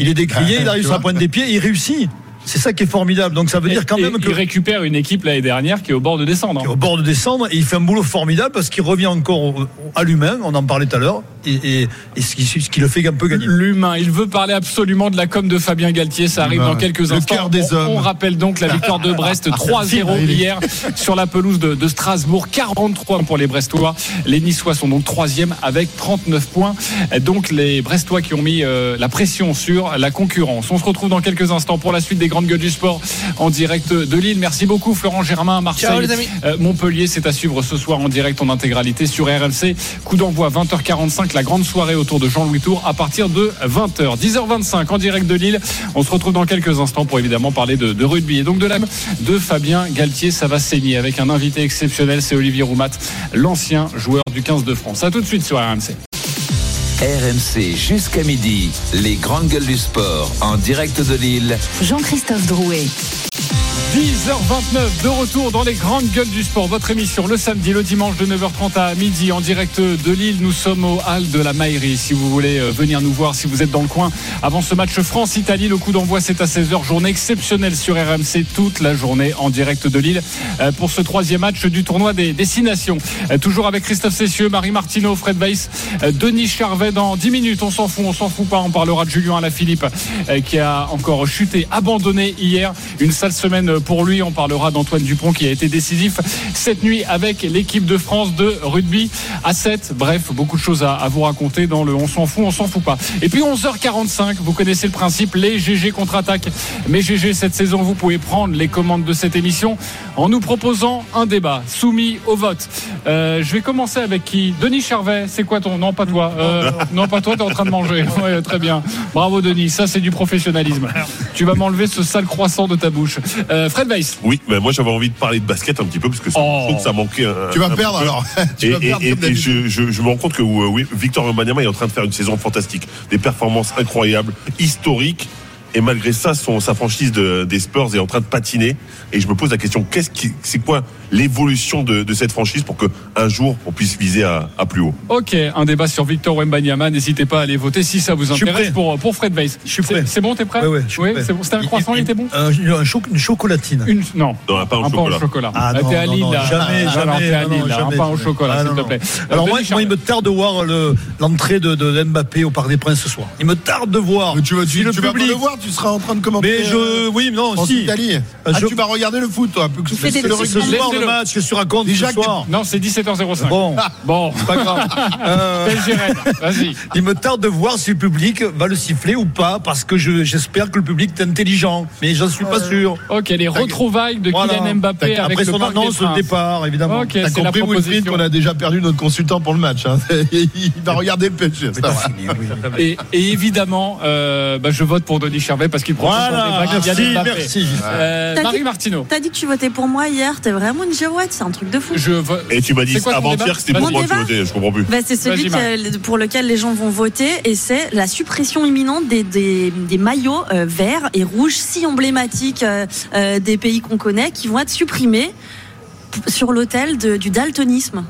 Speaker 5: Il est décrié, [laughs]
Speaker 4: Ah,
Speaker 5: il arrive sur la pointe des pieds il réussit. C'est ça qui est formidable. Donc ça veut dire quand
Speaker 3: Et-
Speaker 5: même
Speaker 3: et
Speaker 5: que
Speaker 3: il récupère une équipe l'année dernière qui est au bord de descendre.
Speaker 5: qui
Speaker 3: hein.
Speaker 5: est au bord de descendre et il fait un boulot formidable parce qu'il revient encore au- à l'humain, on en parlait tout à l'heure, et, et- et ce, qui, ce qui le fait un peu gagner.
Speaker 3: L'humain, il veut parler absolument de la com de Fabien Galtier, ça arrive dans quelques
Speaker 4: Le
Speaker 3: instants.
Speaker 4: cœur des
Speaker 3: on,
Speaker 4: hommes.
Speaker 3: on rappelle donc la victoire de Brest [laughs] 3-0 hier sur la pelouse de, de Strasbourg, 43 pour les Brestois. Les Niçois sont donc troisième avec 39 points. Donc les Brestois qui ont mis euh, la pression sur la concurrence. On se retrouve dans quelques instants pour la suite des grandes gueules du sport en direct de Lille. Merci beaucoup Florent Germain, Marseille,
Speaker 11: Ciao, les amis.
Speaker 3: euh, Montpellier, c'est à suivre ce soir en direct en intégralité sur RMC. Coup d'envoi 20h45, la grande soirée autour de Jean-Louis Tour à partir de 20h. 10h25 en direct de Lille. On se retrouve dans quelques instants pour évidemment parler de, de rugby et donc de la de Fabien Galtier. Ça va saigner avec un invité exceptionnel, c'est Olivier Roumat, l'ancien joueur du 15 de France. À tout de suite sur RMC.
Speaker 2: RMC jusqu'à midi. Les grandes gueules du sport en direct de Lille.
Speaker 1: Jean-Christophe Drouet.
Speaker 3: 10h29 de retour dans les grandes gueules du sport. Votre émission le samedi, le dimanche de 9h30 à midi en direct de Lille. Nous sommes au hall de la Maillerie. Si vous voulez euh, venir nous voir, si vous êtes dans le coin, avant ce match France-Italie, le coup d'envoi c'est à 16h. Journée exceptionnelle sur RMC toute la journée en direct de Lille euh, pour ce troisième match du tournoi des destinations. Euh, Toujours avec Christophe Cessieux, Marie Martineau, Fred Weiss, Denis Charvet dans 10 minutes. On s'en fout, on s'en fout pas. On parlera de Julien Alaphilippe qui a encore chuté, abandonné hier. Une sale semaine pour lui. On parlera d'Antoine Dupont qui a été décisif cette nuit avec l'équipe de France de rugby à 7. Bref, beaucoup de choses à, à vous raconter dans le on s'en fout, on s'en fout pas. Et puis 11h45, vous connaissez le principe, les GG contre-attaque. Mais GG, cette saison, vous pouvez prendre les commandes de cette émission en nous proposant un débat soumis au vote. Euh, je vais commencer avec qui? Denis Charvet, c'est quoi ton... Non, pas toi. Euh, [laughs] non, pas toi, t'es en train de manger. [laughs] Ouais, très bien. Bravo Denis, ça c'est du professionnalisme. Tu vas m'enlever ce sale croissant de ta bouche. Euh, Fred Weiss.
Speaker 6: Oui, mais moi j'avais envie de parler de basket un petit peu parce que ça,
Speaker 3: Oh.
Speaker 6: je trouve que ça manquait. un-
Speaker 4: Tu vas
Speaker 6: un
Speaker 4: perdre
Speaker 6: peu.
Speaker 4: alors. [laughs] tu
Speaker 6: Et,
Speaker 4: vas
Speaker 6: et-
Speaker 4: perdre
Speaker 6: et-
Speaker 4: comme
Speaker 6: et
Speaker 4: d'habitude.
Speaker 6: je, je- je me rends compte que euh, oui, Victor Wembanyama est en train de faire une saison fantastique, des performances incroyables, historiques. Et malgré ça, son, sa franchise de- des Spurs est en train de patiner. Et je me pose la question, qu'est-ce qui, c'est quoi l'évolution de, de cette franchise pour que un jour on puisse viser à, à plus haut?
Speaker 3: Ok, un débat sur Victor Wembanyama. N'hésitez pas à aller voter si ça vous
Speaker 5: suis
Speaker 3: intéresse
Speaker 5: prêt.
Speaker 3: pour, pour Fred Weiss.
Speaker 5: Je suis prêt.
Speaker 3: C'est- bon, t'es prêt?
Speaker 5: Ouais, ouais,
Speaker 3: Oui,
Speaker 5: prêt.
Speaker 3: c'est bon. C'était un croissant, il, était bon?
Speaker 5: Un- un cho- une chocolatine.
Speaker 3: Une, non.
Speaker 6: Non, un pain au
Speaker 3: un
Speaker 6: chocolat.
Speaker 3: pain au chocolat.
Speaker 5: Ah non,
Speaker 3: t'es à Lille,
Speaker 5: non,
Speaker 3: là.
Speaker 5: jamais,
Speaker 3: Ah,
Speaker 5: jamais.
Speaker 3: Un
Speaker 5: jamais,
Speaker 3: pain au
Speaker 5: jamais.
Speaker 3: chocolat, s'il te plaît.
Speaker 5: Alors
Speaker 3: Euh,
Speaker 5: moi,
Speaker 3: Denis
Speaker 5: moi, il me tarde de voir le- l'entrée de, Mbappé au Parc des Princes ce soir. Il me tarde de voir.
Speaker 4: Tu vas,
Speaker 5: le public-
Speaker 4: le voir, tu seras en train de commenter.
Speaker 5: Mais je, oui, non,
Speaker 4: en
Speaker 5: si.
Speaker 4: Italie.
Speaker 5: Euh,
Speaker 4: Ah,
Speaker 5: je-
Speaker 4: tu vas regarder le foot, toi. plus que c'est le
Speaker 5: match, que tu racontes
Speaker 4: Déjà
Speaker 5: ce
Speaker 4: que-
Speaker 5: soir
Speaker 3: Non, c'est 17h05.
Speaker 5: Bon,
Speaker 3: Bon.
Speaker 5: c'est pas grave. [laughs] Euh,
Speaker 3: Vas-y.
Speaker 5: il me tarde de voir si le public va le siffler ou pas, parce que je- j'espère que le public est intelligent. Mais j'en suis pas sûr.
Speaker 3: Ok, les retrouvailles de
Speaker 5: Voilà.
Speaker 3: Kylian Mbappé avec
Speaker 5: Après son annonce, le départ, évidemment.
Speaker 3: Ok,
Speaker 4: T'as compris, Wilfried, qu'on a déjà perdu notre consultant pour le match. hein. [laughs] Il va regarder le PSG. ça va.
Speaker 3: Et, évidemment, euh, bah, je vote pour Denis Parce qu'il propose
Speaker 5: Voilà,
Speaker 3: un débat
Speaker 5: merci,
Speaker 3: Mbappé.
Speaker 5: merci.
Speaker 3: Euh,
Speaker 10: T'as
Speaker 3: Marie
Speaker 10: dit-
Speaker 3: Martineau.
Speaker 10: T'as dit que tu votais pour moi hier, t'es vraiment une girouette, c'est un truc de fou.
Speaker 3: Je.
Speaker 6: Et tu m'as dit
Speaker 3: C'est quoi ton
Speaker 6: avant-hier que c'était pour moi que tu votais, je comprends plus.
Speaker 10: Bah, c'est celui que- pour lequel les gens vont voter et c'est la suppression imminente des, des, des maillots euh, verts et rouges si emblématiques euh, euh, des pays qu'on connaît qui vont être supprimés sur l'autel du daltonisme.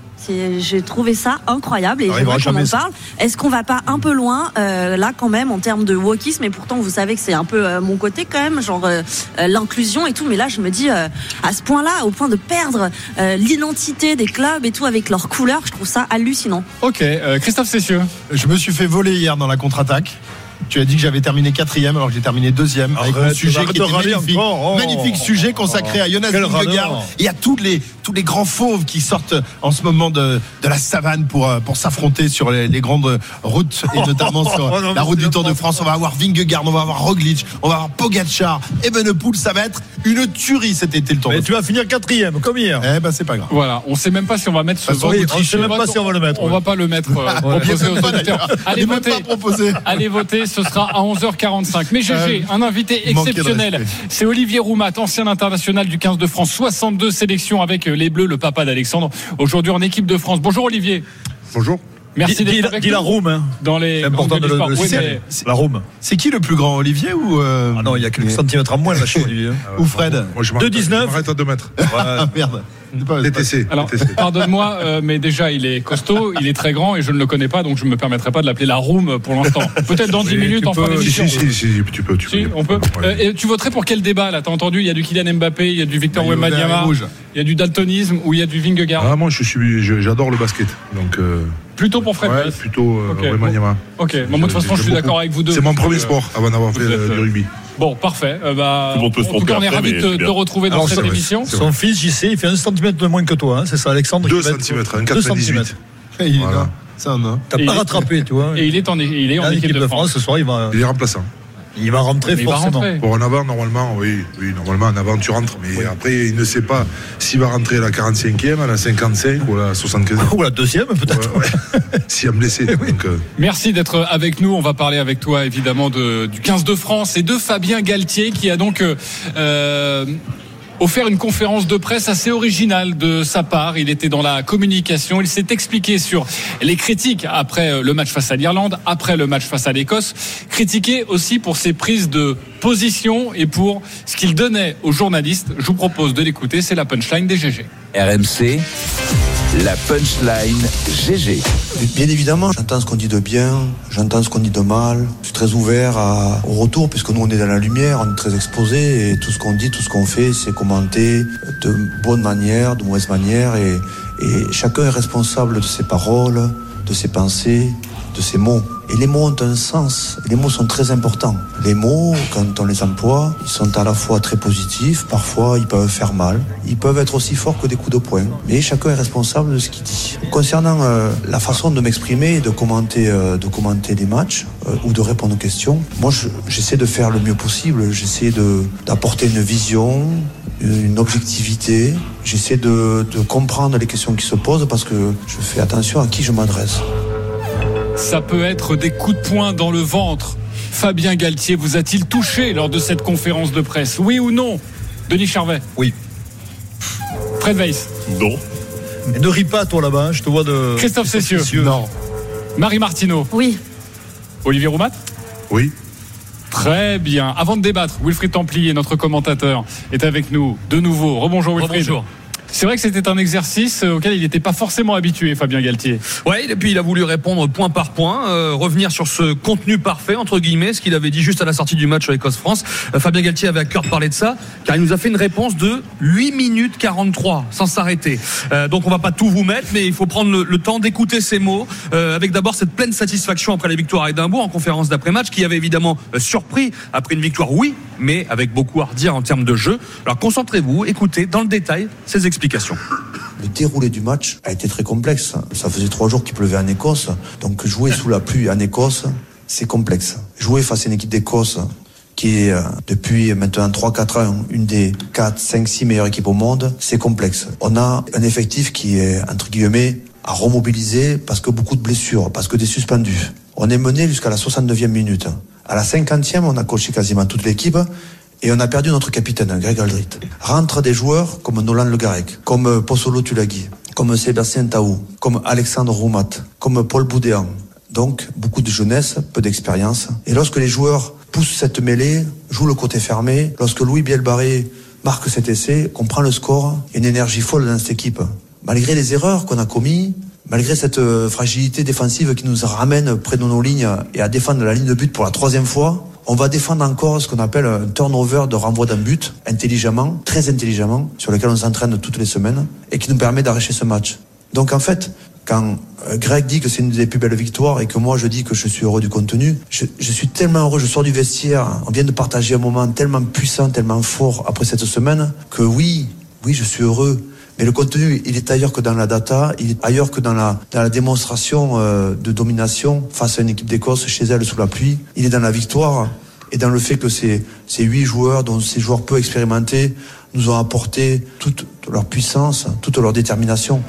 Speaker 10: J'ai trouvé ça incroyable et j'aimerais qu'on en parle. Est-ce qu'on va pas un peu loin euh, là quand même en termes de wokisme? Et pourtant vous savez que c'est un peu euh, mon côté quand même, genre euh, euh, l'inclusion et tout. Mais là je me dis euh, à ce point-là, au point de perdre euh, l'identité des clubs et tout avec leurs couleurs, je trouve ça hallucinant.
Speaker 3: Ok, euh, Christophe Cessieux.
Speaker 4: Je me suis fait voler hier dans la contre-attaque. Tu as dit que j'avais terminé quatrième alors que j'ai terminé deuxième avec
Speaker 5: Arrête,
Speaker 4: mon sujet qui était magnifique.
Speaker 5: oh.
Speaker 4: magnifique sujet consacré à Jonas Vingegaard. Et à tous les, tous les grands fauves qui sortent en ce moment de, de la savane pour, euh, pour s'affronter sur les, les grandes routes et notamment sur [laughs]
Speaker 5: Oh, non,
Speaker 4: la route du Tour de France. On va avoir Vingegaard, on va avoir Roglic, on va avoir Pogacar, Evenepoel. Ça va être une tuerie cet été le Tour de
Speaker 5: Mais tu vas finir quatrième, comme hier.
Speaker 4: Eh ben c'est pas grave.
Speaker 3: Voilà, on sait même pas si on va mettre ce
Speaker 4: Bah,
Speaker 3: vote.
Speaker 5: oui, on sait même pas si on va le mettre,
Speaker 3: On
Speaker 5: ouais.
Speaker 3: va pas le mettre euh, [laughs] proposé aux auditeurs. Allez voter. Allez voter, ce sera à 11h45. Mais GG,
Speaker 4: Euh,
Speaker 3: un invité exceptionnel. C'est Olivier Roumat, ancien international du 15 de France, 62 sélections avec les Bleus, le papa d'Alexandre. Aujourd'hui en équipe de France. Bonjour Olivier.
Speaker 12: Bonjour.
Speaker 3: Merci d'être avec
Speaker 5: la room, hein.
Speaker 3: dans les
Speaker 5: important de le, le.
Speaker 3: Oui, mais
Speaker 5: La room.
Speaker 4: C'est qui le plus grand, Olivier ou, euh,
Speaker 5: Ah non, il y a quelques centimètres en moins là chez Olivier. hein.
Speaker 4: ou Fred
Speaker 12: Moi, je m'arrête-
Speaker 5: 2,19.
Speaker 12: je m'arrête à 2 mètres. [laughs]
Speaker 4: Ah merde.
Speaker 12: TTC.
Speaker 3: Alors, pardonne-moi, euh, mais déjà, il est costaud, il est très grand et je ne le connais pas, donc je ne me permettrai pas de l'appeler la room pour l'instant. Peut-être dans 10
Speaker 12: Oui,
Speaker 3: minutes en fin
Speaker 12: peux-
Speaker 3: d'émission.
Speaker 12: Si, si, si, tu peux. Tu
Speaker 3: Si,
Speaker 12: peux.
Speaker 3: on peut. Euh, et tu voterais pour quel débat là? T'as entendu Il y a du Kylian Mbappé, il y a du Victor Wembanyama, il y a du daltonisme ou il y a du Vingegaard?
Speaker 12: Ah, moi, je suis, je- j'adore le basket. Donc, euh,
Speaker 3: Plutôt pour Fred
Speaker 12: ouais, plutôt euh,
Speaker 3: Ok,
Speaker 12: Wembanyama.
Speaker 3: Ok, bon, moi, de toute façon, je suis d'accord avec vous deux.
Speaker 12: C'est mon premier sport avant d'avoir fait du rugby.
Speaker 3: Bon, parfait. Euh, bah,
Speaker 6: Tout le monde peut se
Speaker 3: en tout
Speaker 6: tromper
Speaker 3: cas, on est ravis de te, retrouver dans
Speaker 5: Alors,
Speaker 3: cette émission.
Speaker 5: Son fils, JC, il fait un centimètre de moins que toi, hein, c'est ça, Alexandre
Speaker 12: 2
Speaker 5: qui va être-
Speaker 12: cm, un
Speaker 5: 2
Speaker 12: 98.
Speaker 5: centimètres. [laughs]
Speaker 4: Il est
Speaker 12: Voilà.
Speaker 4: là. C'est un nain.
Speaker 5: T'as pas rattrapé, tu vois.
Speaker 3: Et il est en, il est en
Speaker 5: En
Speaker 3: équipe de France.
Speaker 5: ce soir, il va,
Speaker 12: Il est remplaçant.
Speaker 5: Il va rentrer
Speaker 3: Mais il va
Speaker 5: forcément.
Speaker 3: rentrer.
Speaker 12: Pour en avant, normalement, oui, oui, normalement, en avant, tu rentres. Mais après, il ne sait pas s'il va rentrer à la 45e, à la 55 ou à la 75e.
Speaker 5: Ou la deuxième, peut-être.
Speaker 12: Ouais, ouais. [laughs] S'il me laisser. Donc, euh,
Speaker 3: Merci d'être avec nous. On va parler avec toi évidemment de, du 15 de France et de Fabien Galtier qui a donc euh, euh, offert une conférence de presse assez originale de sa part. Il était dans la communication. Il s'est expliqué sur les critiques après euh, le match face à l'Irlande, après le match face à l'Écosse. Critiqué aussi pour ses prises de position et pour ce qu'il donnait aux journalistes. Je vous propose de l'écouter. C'est la punchline des GG.
Speaker 2: RMC, la punchline GG.
Speaker 13: Bien évidemment, j'entends ce qu'on dit de bien, j'entends ce qu'on dit de mal. Je suis très ouvert au retour, puisque nous on est dans la lumière, on est très exposé, et tout ce qu'on dit, tout ce qu'on fait, c'est commenté de bonne manière, de mauvaise manière, et chacun est responsable de ses paroles, de ses pensées, de ses mots. Et les mots ont un sens, les mots sont très importants. Les mots, quand on les emploie, ils sont à la fois très positifs, parfois ils peuvent faire mal, ils peuvent être aussi forts que des coups de poing, mais chacun est responsable de ce qu'il dit. Concernant euh, la façon de m'exprimer de commenter, euh, de commenter les matchs euh, ou de répondre aux questions, moi je- j'essaie de faire le mieux possible, j'essaie d'apporter une vision, une objectivité, j'essaie de, de comprendre les questions qui se posent parce que je fais attention à qui je m'adresse.
Speaker 3: Ça peut être des coups de poing dans le ventre. Fabien Galtier vous a-t-il touché lors de cette conférence de presse? Oui ou non? Denis Charvet?
Speaker 5: Oui.
Speaker 3: Fred Weiss?
Speaker 6: Non.
Speaker 5: Mais ne ris pas, toi, là-bas, hein, je te vois de.
Speaker 3: Christophe Cessieux?
Speaker 4: Non.
Speaker 3: Marie Martineau?
Speaker 10: Oui,
Speaker 3: Olivier Roumat
Speaker 12: oui.
Speaker 3: Très bien. Avant de débattre, Wilfried Templier, notre commentateur, est avec nous de nouveau. Rebonjour Wilfried.
Speaker 14: Rebonjour.
Speaker 3: C'est vrai que c'était un exercice auquel il n'était pas forcément habitué, Fabien Galtier.
Speaker 14: Ouais, et puis il a voulu répondre point par point, euh, revenir sur ce contenu parfait entre guillemets, ce qu'il avait dit juste à la sortie du match Écosse-France. Euh, Fabien Galtier avait à cœur de parler de ça, car il nous a fait une réponse de 8 minutes 43 sans s'arrêter. Euh, donc on va pas tout vous mettre, mais il faut prendre le, temps d'écouter ces mots, euh, avec d'abord cette pleine satisfaction après la victoire à Édimbourg en conférence d'après-match, qui avait évidemment euh, surpris après une victoire, oui, mais avec beaucoup à redire en termes de jeu. Alors concentrez-vous, écoutez dans le détail ces explications.
Speaker 13: Le déroulé du match a été très complexe. Ça faisait trois jours qu'il pleuvait en Écosse. Donc jouer sous la pluie en Écosse, c'est complexe. Jouer face à une équipe d'Écosse qui est euh, depuis maintenant 3-4 ans une des 4, 5, 6 meilleures équipes au monde, c'est complexe. On a un effectif qui est, entre guillemets, à remobiliser parce que beaucoup de blessures, parce que des suspendus. On est mené jusqu'à la 69e minute. À la 50e, on a coché quasiment toute l'équipe et on a perdu notre capitaine, Greg Aldrit. Rentrent des joueurs comme Nolan Le Garec, comme Possolo Tulagi, comme Sébastien Taou, comme Alexandre Roumat, comme Paul Boudéan. Donc, beaucoup de jeunesse, peu d'expérience. Et lorsque les joueurs poussent cette mêlée, jouent le côté fermé, lorsque Louis Bielbarré marque cet essai, qu'on prend le score, une énergie folle dans cette équipe. Malgré les erreurs qu'on a commises, malgré cette euh, fragilité défensive qui nous ramène près de nos lignes et à défendre la ligne de but pour la troisième fois, on va défendre encore ce qu'on appelle un turnover de renvoi d'un but, intelligemment, très intelligemment, sur lequel on s'entraîne toutes les semaines et qui nous permet d'arracher ce match. Donc en fait, quand euh, Greg dit que c'est une des plus belles victoires et que moi je dis que je suis heureux du contenu, je, je suis tellement heureux, je sors du vestiaire, on vient de partager un moment tellement puissant, tellement fort après cette semaine, que oui, oui, je suis heureux. Mais le contenu, il est ailleurs que dans la data, il est ailleurs que dans la, dans la démonstration euh, de domination face à une équipe d'Écosse chez elle sous la pluie. Il est dans la victoire et dans le fait que ces, ces huit joueurs, dont ces joueurs peu expérimentés, nous ont apporté toute leur puissance, toute leur détermination.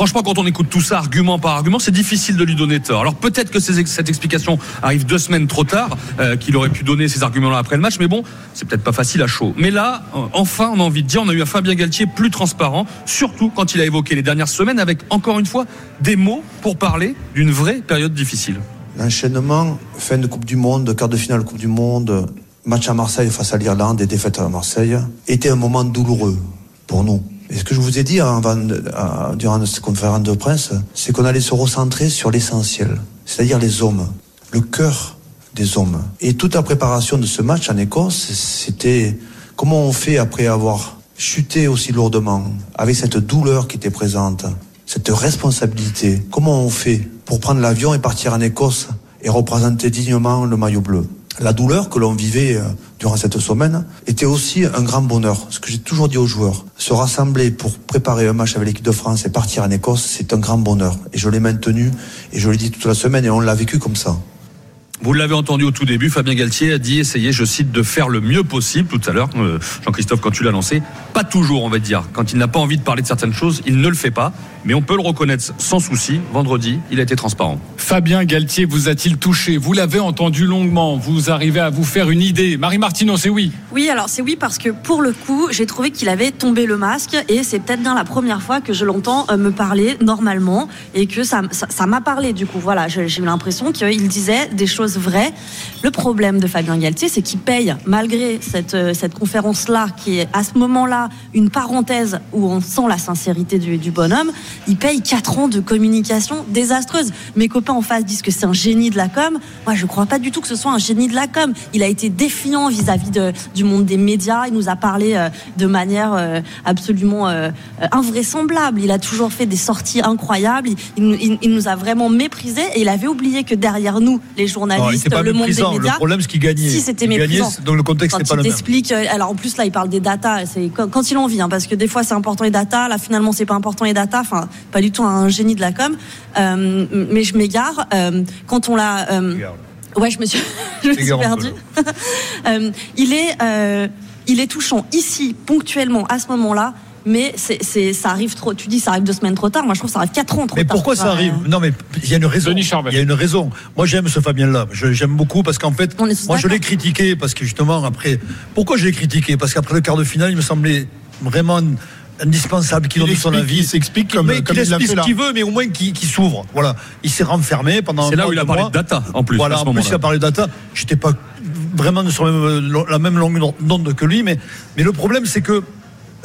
Speaker 14: Franchement, quand on écoute tout ça, argument par argument, c'est difficile de lui donner tort. Alors peut-être que cette explication arrive deux semaines trop tard, euh, qu'il aurait pu donner ces arguments-là après le match, mais bon, c'est peut-être pas facile à chaud. Mais là, euh, enfin, on a envie de dire, on a eu un Fabien Galtier plus transparent, surtout quand il a évoqué les dernières semaines avec, encore une fois, des mots pour parler d'une vraie période difficile.
Speaker 13: L'enchaînement, fin de Coupe du Monde, quart de finale Coupe du Monde, match à Marseille face à l'Irlande et défaite à Marseille, était un moment douloureux pour nous. Et ce que je vous ai dit avant, euh, durant cette conférence de presse, c'est qu'on allait se recentrer sur l'essentiel, c'est-à-dire les hommes, le cœur des hommes. Et toute la préparation de ce match en Écosse, c'était comment on fait après avoir chuté aussi lourdement, avec cette douleur qui était présente, cette responsabilité. Comment on fait pour prendre l'avion et partir en Écosse et représenter dignement le maillot bleu La douleur que l'on vivait euh, durant cette semaine était aussi un grand bonheur. Ce que j'ai toujours dit aux joueurs, se rassembler pour préparer un match avec l'équipe de France et partir en Écosse, c'est un grand bonheur. Et je l'ai maintenu et je l'ai dit toute la semaine et on l'a vécu comme ça.
Speaker 14: Vous l'avez entendu au tout début, Fabien Galtier a dit essayer, je cite, de faire le mieux possible tout à l'heure. Euh, Jean-Christophe, quand tu l'as lancé, pas toujours, on va dire. Quand il n'a pas envie de parler de certaines choses, il ne le fait pas. Mais on peut le reconnaître sans souci. Vendredi, il a été transparent.
Speaker 3: Fabien Galtier vous a-t-il touché? Vous l'avez entendu longuement. Vous arrivez à vous faire une idée. Marie Martineau, c'est oui.
Speaker 10: Oui, alors c'est oui parce que pour le coup, j'ai trouvé qu'il avait tombé le masque et c'est peut-être bien la première fois que je l'entends euh, me parler normalement et que ça ça- ça m'a parlé du coup. Voilà, j'ai j'ai eu l'impression qu'il disait des choses vraies. Le problème de Fabien Galtier, c'est qu'il paye malgré cette euh, cette conférence là qui est à ce moment-là une parenthèse où on sent la sincérité du, bonhomme. Il paye quatre ans de communication désastreuse. Mes copains en face disent que c'est un génie de la com. Moi, je crois pas du tout que ce soit un génie de la com. Il a été défiant vis-à-vis du monde des médias. Il nous a parlé euh, de manière euh, absolument invraisemblable. Il a toujours fait des sorties incroyables. Il, il nous- a vraiment méprisés et il avait oublié que derrière nous, les
Speaker 5: Non, pas
Speaker 10: le monde des
Speaker 5: méprisant.
Speaker 10: médias.
Speaker 5: Le problème, c'est qu'il gagnait.
Speaker 10: Si c'était méprisant.
Speaker 5: donc le contexte n'est pas le même.
Speaker 10: t'explique, euh, alors en plus là il parle des data, c'est quand, il en vit, hein, parce que des fois c'est important les data, là finalement c'est pas important les data, enfin pas du tout un génie de la com, Euh, mais je m'égare. euh, quand on l'a, ouais je me suis, [laughs] je me suis perdue. [laughs] Il est, il est touchant ici ponctuellement à ce moment-là. Mais c'est, c'est, ça arrive trop. Tu dis ça arrive deux semaines trop tard. Moi, je trouve que ça arrive quatre ans trop
Speaker 5: Mais
Speaker 10: tard.
Speaker 5: pourquoi ça arrive? Non, mais il y a une raison. Il y a une raison. Moi, j'aime ce Fabien-là. Je- J'aime beaucoup parce qu'en fait, moi, je l'ai critiqué parce que justement, après. Pourquoi je l'ai critiqué? Parce qu'après le quart de finale, il me semblait vraiment indispensable qu'il
Speaker 4: Il
Speaker 5: donne son avis.
Speaker 4: il s'explique comme-
Speaker 5: Mais
Speaker 4: comme il l'a
Speaker 5: explique ce
Speaker 4: là.
Speaker 5: qu'il veut, mais au moins qu'il qu'il s'ouvre. Voilà. Il s'est renfermé pendant.
Speaker 14: C'est là où il a parlé de data, en plus,
Speaker 5: Voilà. En plus, il a parlé de data. J'étais pas vraiment sur la même- longueur d'onde que lui, mais, mais le problème, c'est que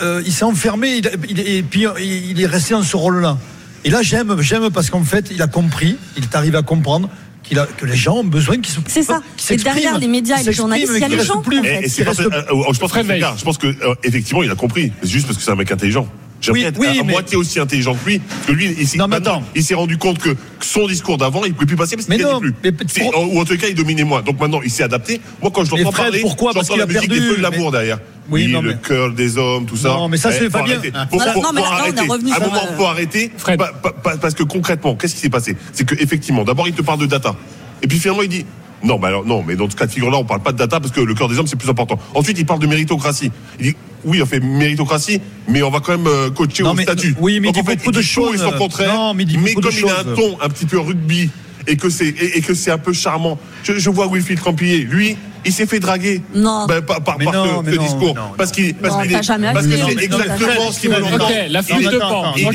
Speaker 5: euh, il s'est enfermé il- il- et puis il est resté dans ce rôle-là. Et là, j'aime, j'aime parce qu'en fait, il a compris, il est arrivé à comprendre qu'il a, que les gens ont besoin qu'il se
Speaker 10: C'est ça. Et
Speaker 5: s'exprime,
Speaker 10: derrière les médias et les journalistes, il y a les gens, en fait.
Speaker 6: Et, et c'est euh, euh, je pense que c'est le cas. Je pense que euh, effectivement il a compris. C'est juste parce que c'est un mec intelligent. J'aimerais
Speaker 5: Oui,
Speaker 6: être
Speaker 5: oui,
Speaker 6: à, à
Speaker 5: mais-
Speaker 6: moitié aussi intelligent que lui. Que lui, il, s'est-
Speaker 5: Non, mais
Speaker 6: maintenant,
Speaker 5: attends.
Speaker 6: il s'est rendu compte que son discours d'avant, il pouvait plus passer parce
Speaker 5: Mais
Speaker 6: qu'il
Speaker 5: non,
Speaker 6: gagnait plus.
Speaker 5: mais
Speaker 6: ou en tout cas, il dominait moins. Donc maintenant, il s'est adapté. Moi, quand je l'entends
Speaker 5: Fred,
Speaker 6: parler,
Speaker 5: pourquoi Parce
Speaker 6: j'entends la
Speaker 5: qu'il a
Speaker 6: musique
Speaker 5: perdu,
Speaker 6: des feux de l'amour
Speaker 5: mais-
Speaker 6: derrière.
Speaker 5: Oui,
Speaker 6: Oui,
Speaker 5: non,
Speaker 6: le
Speaker 5: mais-
Speaker 6: cœur des hommes, tout ça.
Speaker 5: Non, mais ça,
Speaker 6: Eh,
Speaker 5: c'est
Speaker 6: Faut,
Speaker 10: voilà.
Speaker 6: faut-
Speaker 10: Non, mais
Speaker 6: faut
Speaker 10: là, on est
Speaker 6: arrêter.
Speaker 10: revenu
Speaker 6: À un moment,
Speaker 10: euh,
Speaker 6: faut arrêter.
Speaker 3: Fred.
Speaker 6: Pa- pa- pa- Parce que concrètement, qu'est-ce qui s'est passé? C'est que effectivement, d'abord, il te parle de data. Et puis finalement, il dit. Non, mais alors, non, mais dans ce cas de figure-là, on parle pas de data parce que le cœur des hommes, c'est plus important. Ensuite, il parle de méritocratie. Il dit, oui, on fait méritocratie, mais on va quand même euh, coacher
Speaker 5: Non,
Speaker 6: au
Speaker 5: mais-
Speaker 6: statut.
Speaker 5: oui, mais il
Speaker 6: Donc,
Speaker 5: dit
Speaker 6: en fait,
Speaker 5: beaucoup de
Speaker 6: dit
Speaker 5: choses.
Speaker 6: son contraire.
Speaker 5: Non, mais il
Speaker 6: mais
Speaker 5: beaucoup de
Speaker 6: comme il a un ton un petit peu rugby et que c'est et, et que c'est un peu charmant, je, je vois Wilfried Campillier, lui, il s'est fait draguer.
Speaker 10: Non.
Speaker 6: Ben, par, par,
Speaker 5: Mais
Speaker 6: par
Speaker 5: non,
Speaker 6: ce,
Speaker 5: mais
Speaker 6: ce
Speaker 5: non,
Speaker 6: discours. parce qu'il parce qu'il est
Speaker 10: jamais
Speaker 6: parce que c'est exactement ce qu'il
Speaker 10: Fred,
Speaker 6: entendre.
Speaker 3: La
Speaker 6: est-
Speaker 3: de pan.
Speaker 6: il est-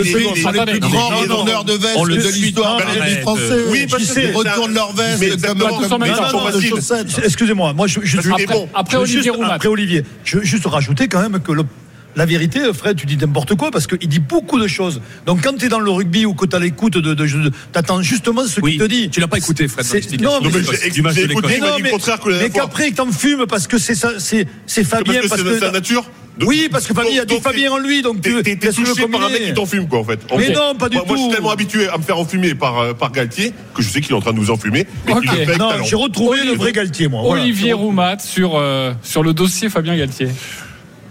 Speaker 6: est-
Speaker 4: sont les
Speaker 3: attendez,
Speaker 4: plus grands retourneurs de veste
Speaker 5: on le
Speaker 4: de l'histoire rugby
Speaker 5: arrête.
Speaker 4: français.
Speaker 6: Oui, parce
Speaker 4: Ils
Speaker 6: que c'est-
Speaker 4: retournent leur
Speaker 6: Mais
Speaker 4: veste comme des.
Speaker 5: Excusez-moi, moi je.
Speaker 3: Après Olivier
Speaker 5: après Olivier, je veux juste rajouter quand même que le- la vérité, Fred, tu dis n'importe quoi parce qu'il dit beaucoup de choses. Donc quand tu es dans le rugby ou que tu as l'écoute de, de, de- t'attends justement ce
Speaker 14: Oui,
Speaker 5: qu'il te dit.
Speaker 14: tu l'as pas écouté, Fred,
Speaker 5: C'est- non, mais
Speaker 6: mais
Speaker 5: c'est-
Speaker 6: j'ai
Speaker 14: du
Speaker 6: écouté,
Speaker 5: non, mais,
Speaker 6: le contraire que la
Speaker 5: mais qu'après t'en fumes parce que c'est ça, c'est c'est
Speaker 6: Parce
Speaker 5: Fabien
Speaker 6: que
Speaker 5: parce
Speaker 6: c'est
Speaker 5: que
Speaker 6: sa nature Donc-
Speaker 5: oui parce que Fabien a
Speaker 6: donc-
Speaker 5: dit Fabien en lui donc tu
Speaker 6: T'es t'es- t'es
Speaker 5: qu'est-ce que tu veux
Speaker 6: touché par un mec qui t'enfume, quoi, en fait. En
Speaker 5: Mais
Speaker 6: fait.
Speaker 5: non, pas du
Speaker 6: moi, Moi, je suis
Speaker 5: tout.
Speaker 6: tellement habitué à me faire enfumer par, euh, par Galtier que je sais qu'il est en train de nous enfumer, mais qu'il
Speaker 3: Ok.
Speaker 6: le fait avec
Speaker 5: Non, j'ai retrouvé le vrai Galtier moi. voilà.
Speaker 3: Olivier Roumat sur, euh, sur le dossier Fabien Galtier.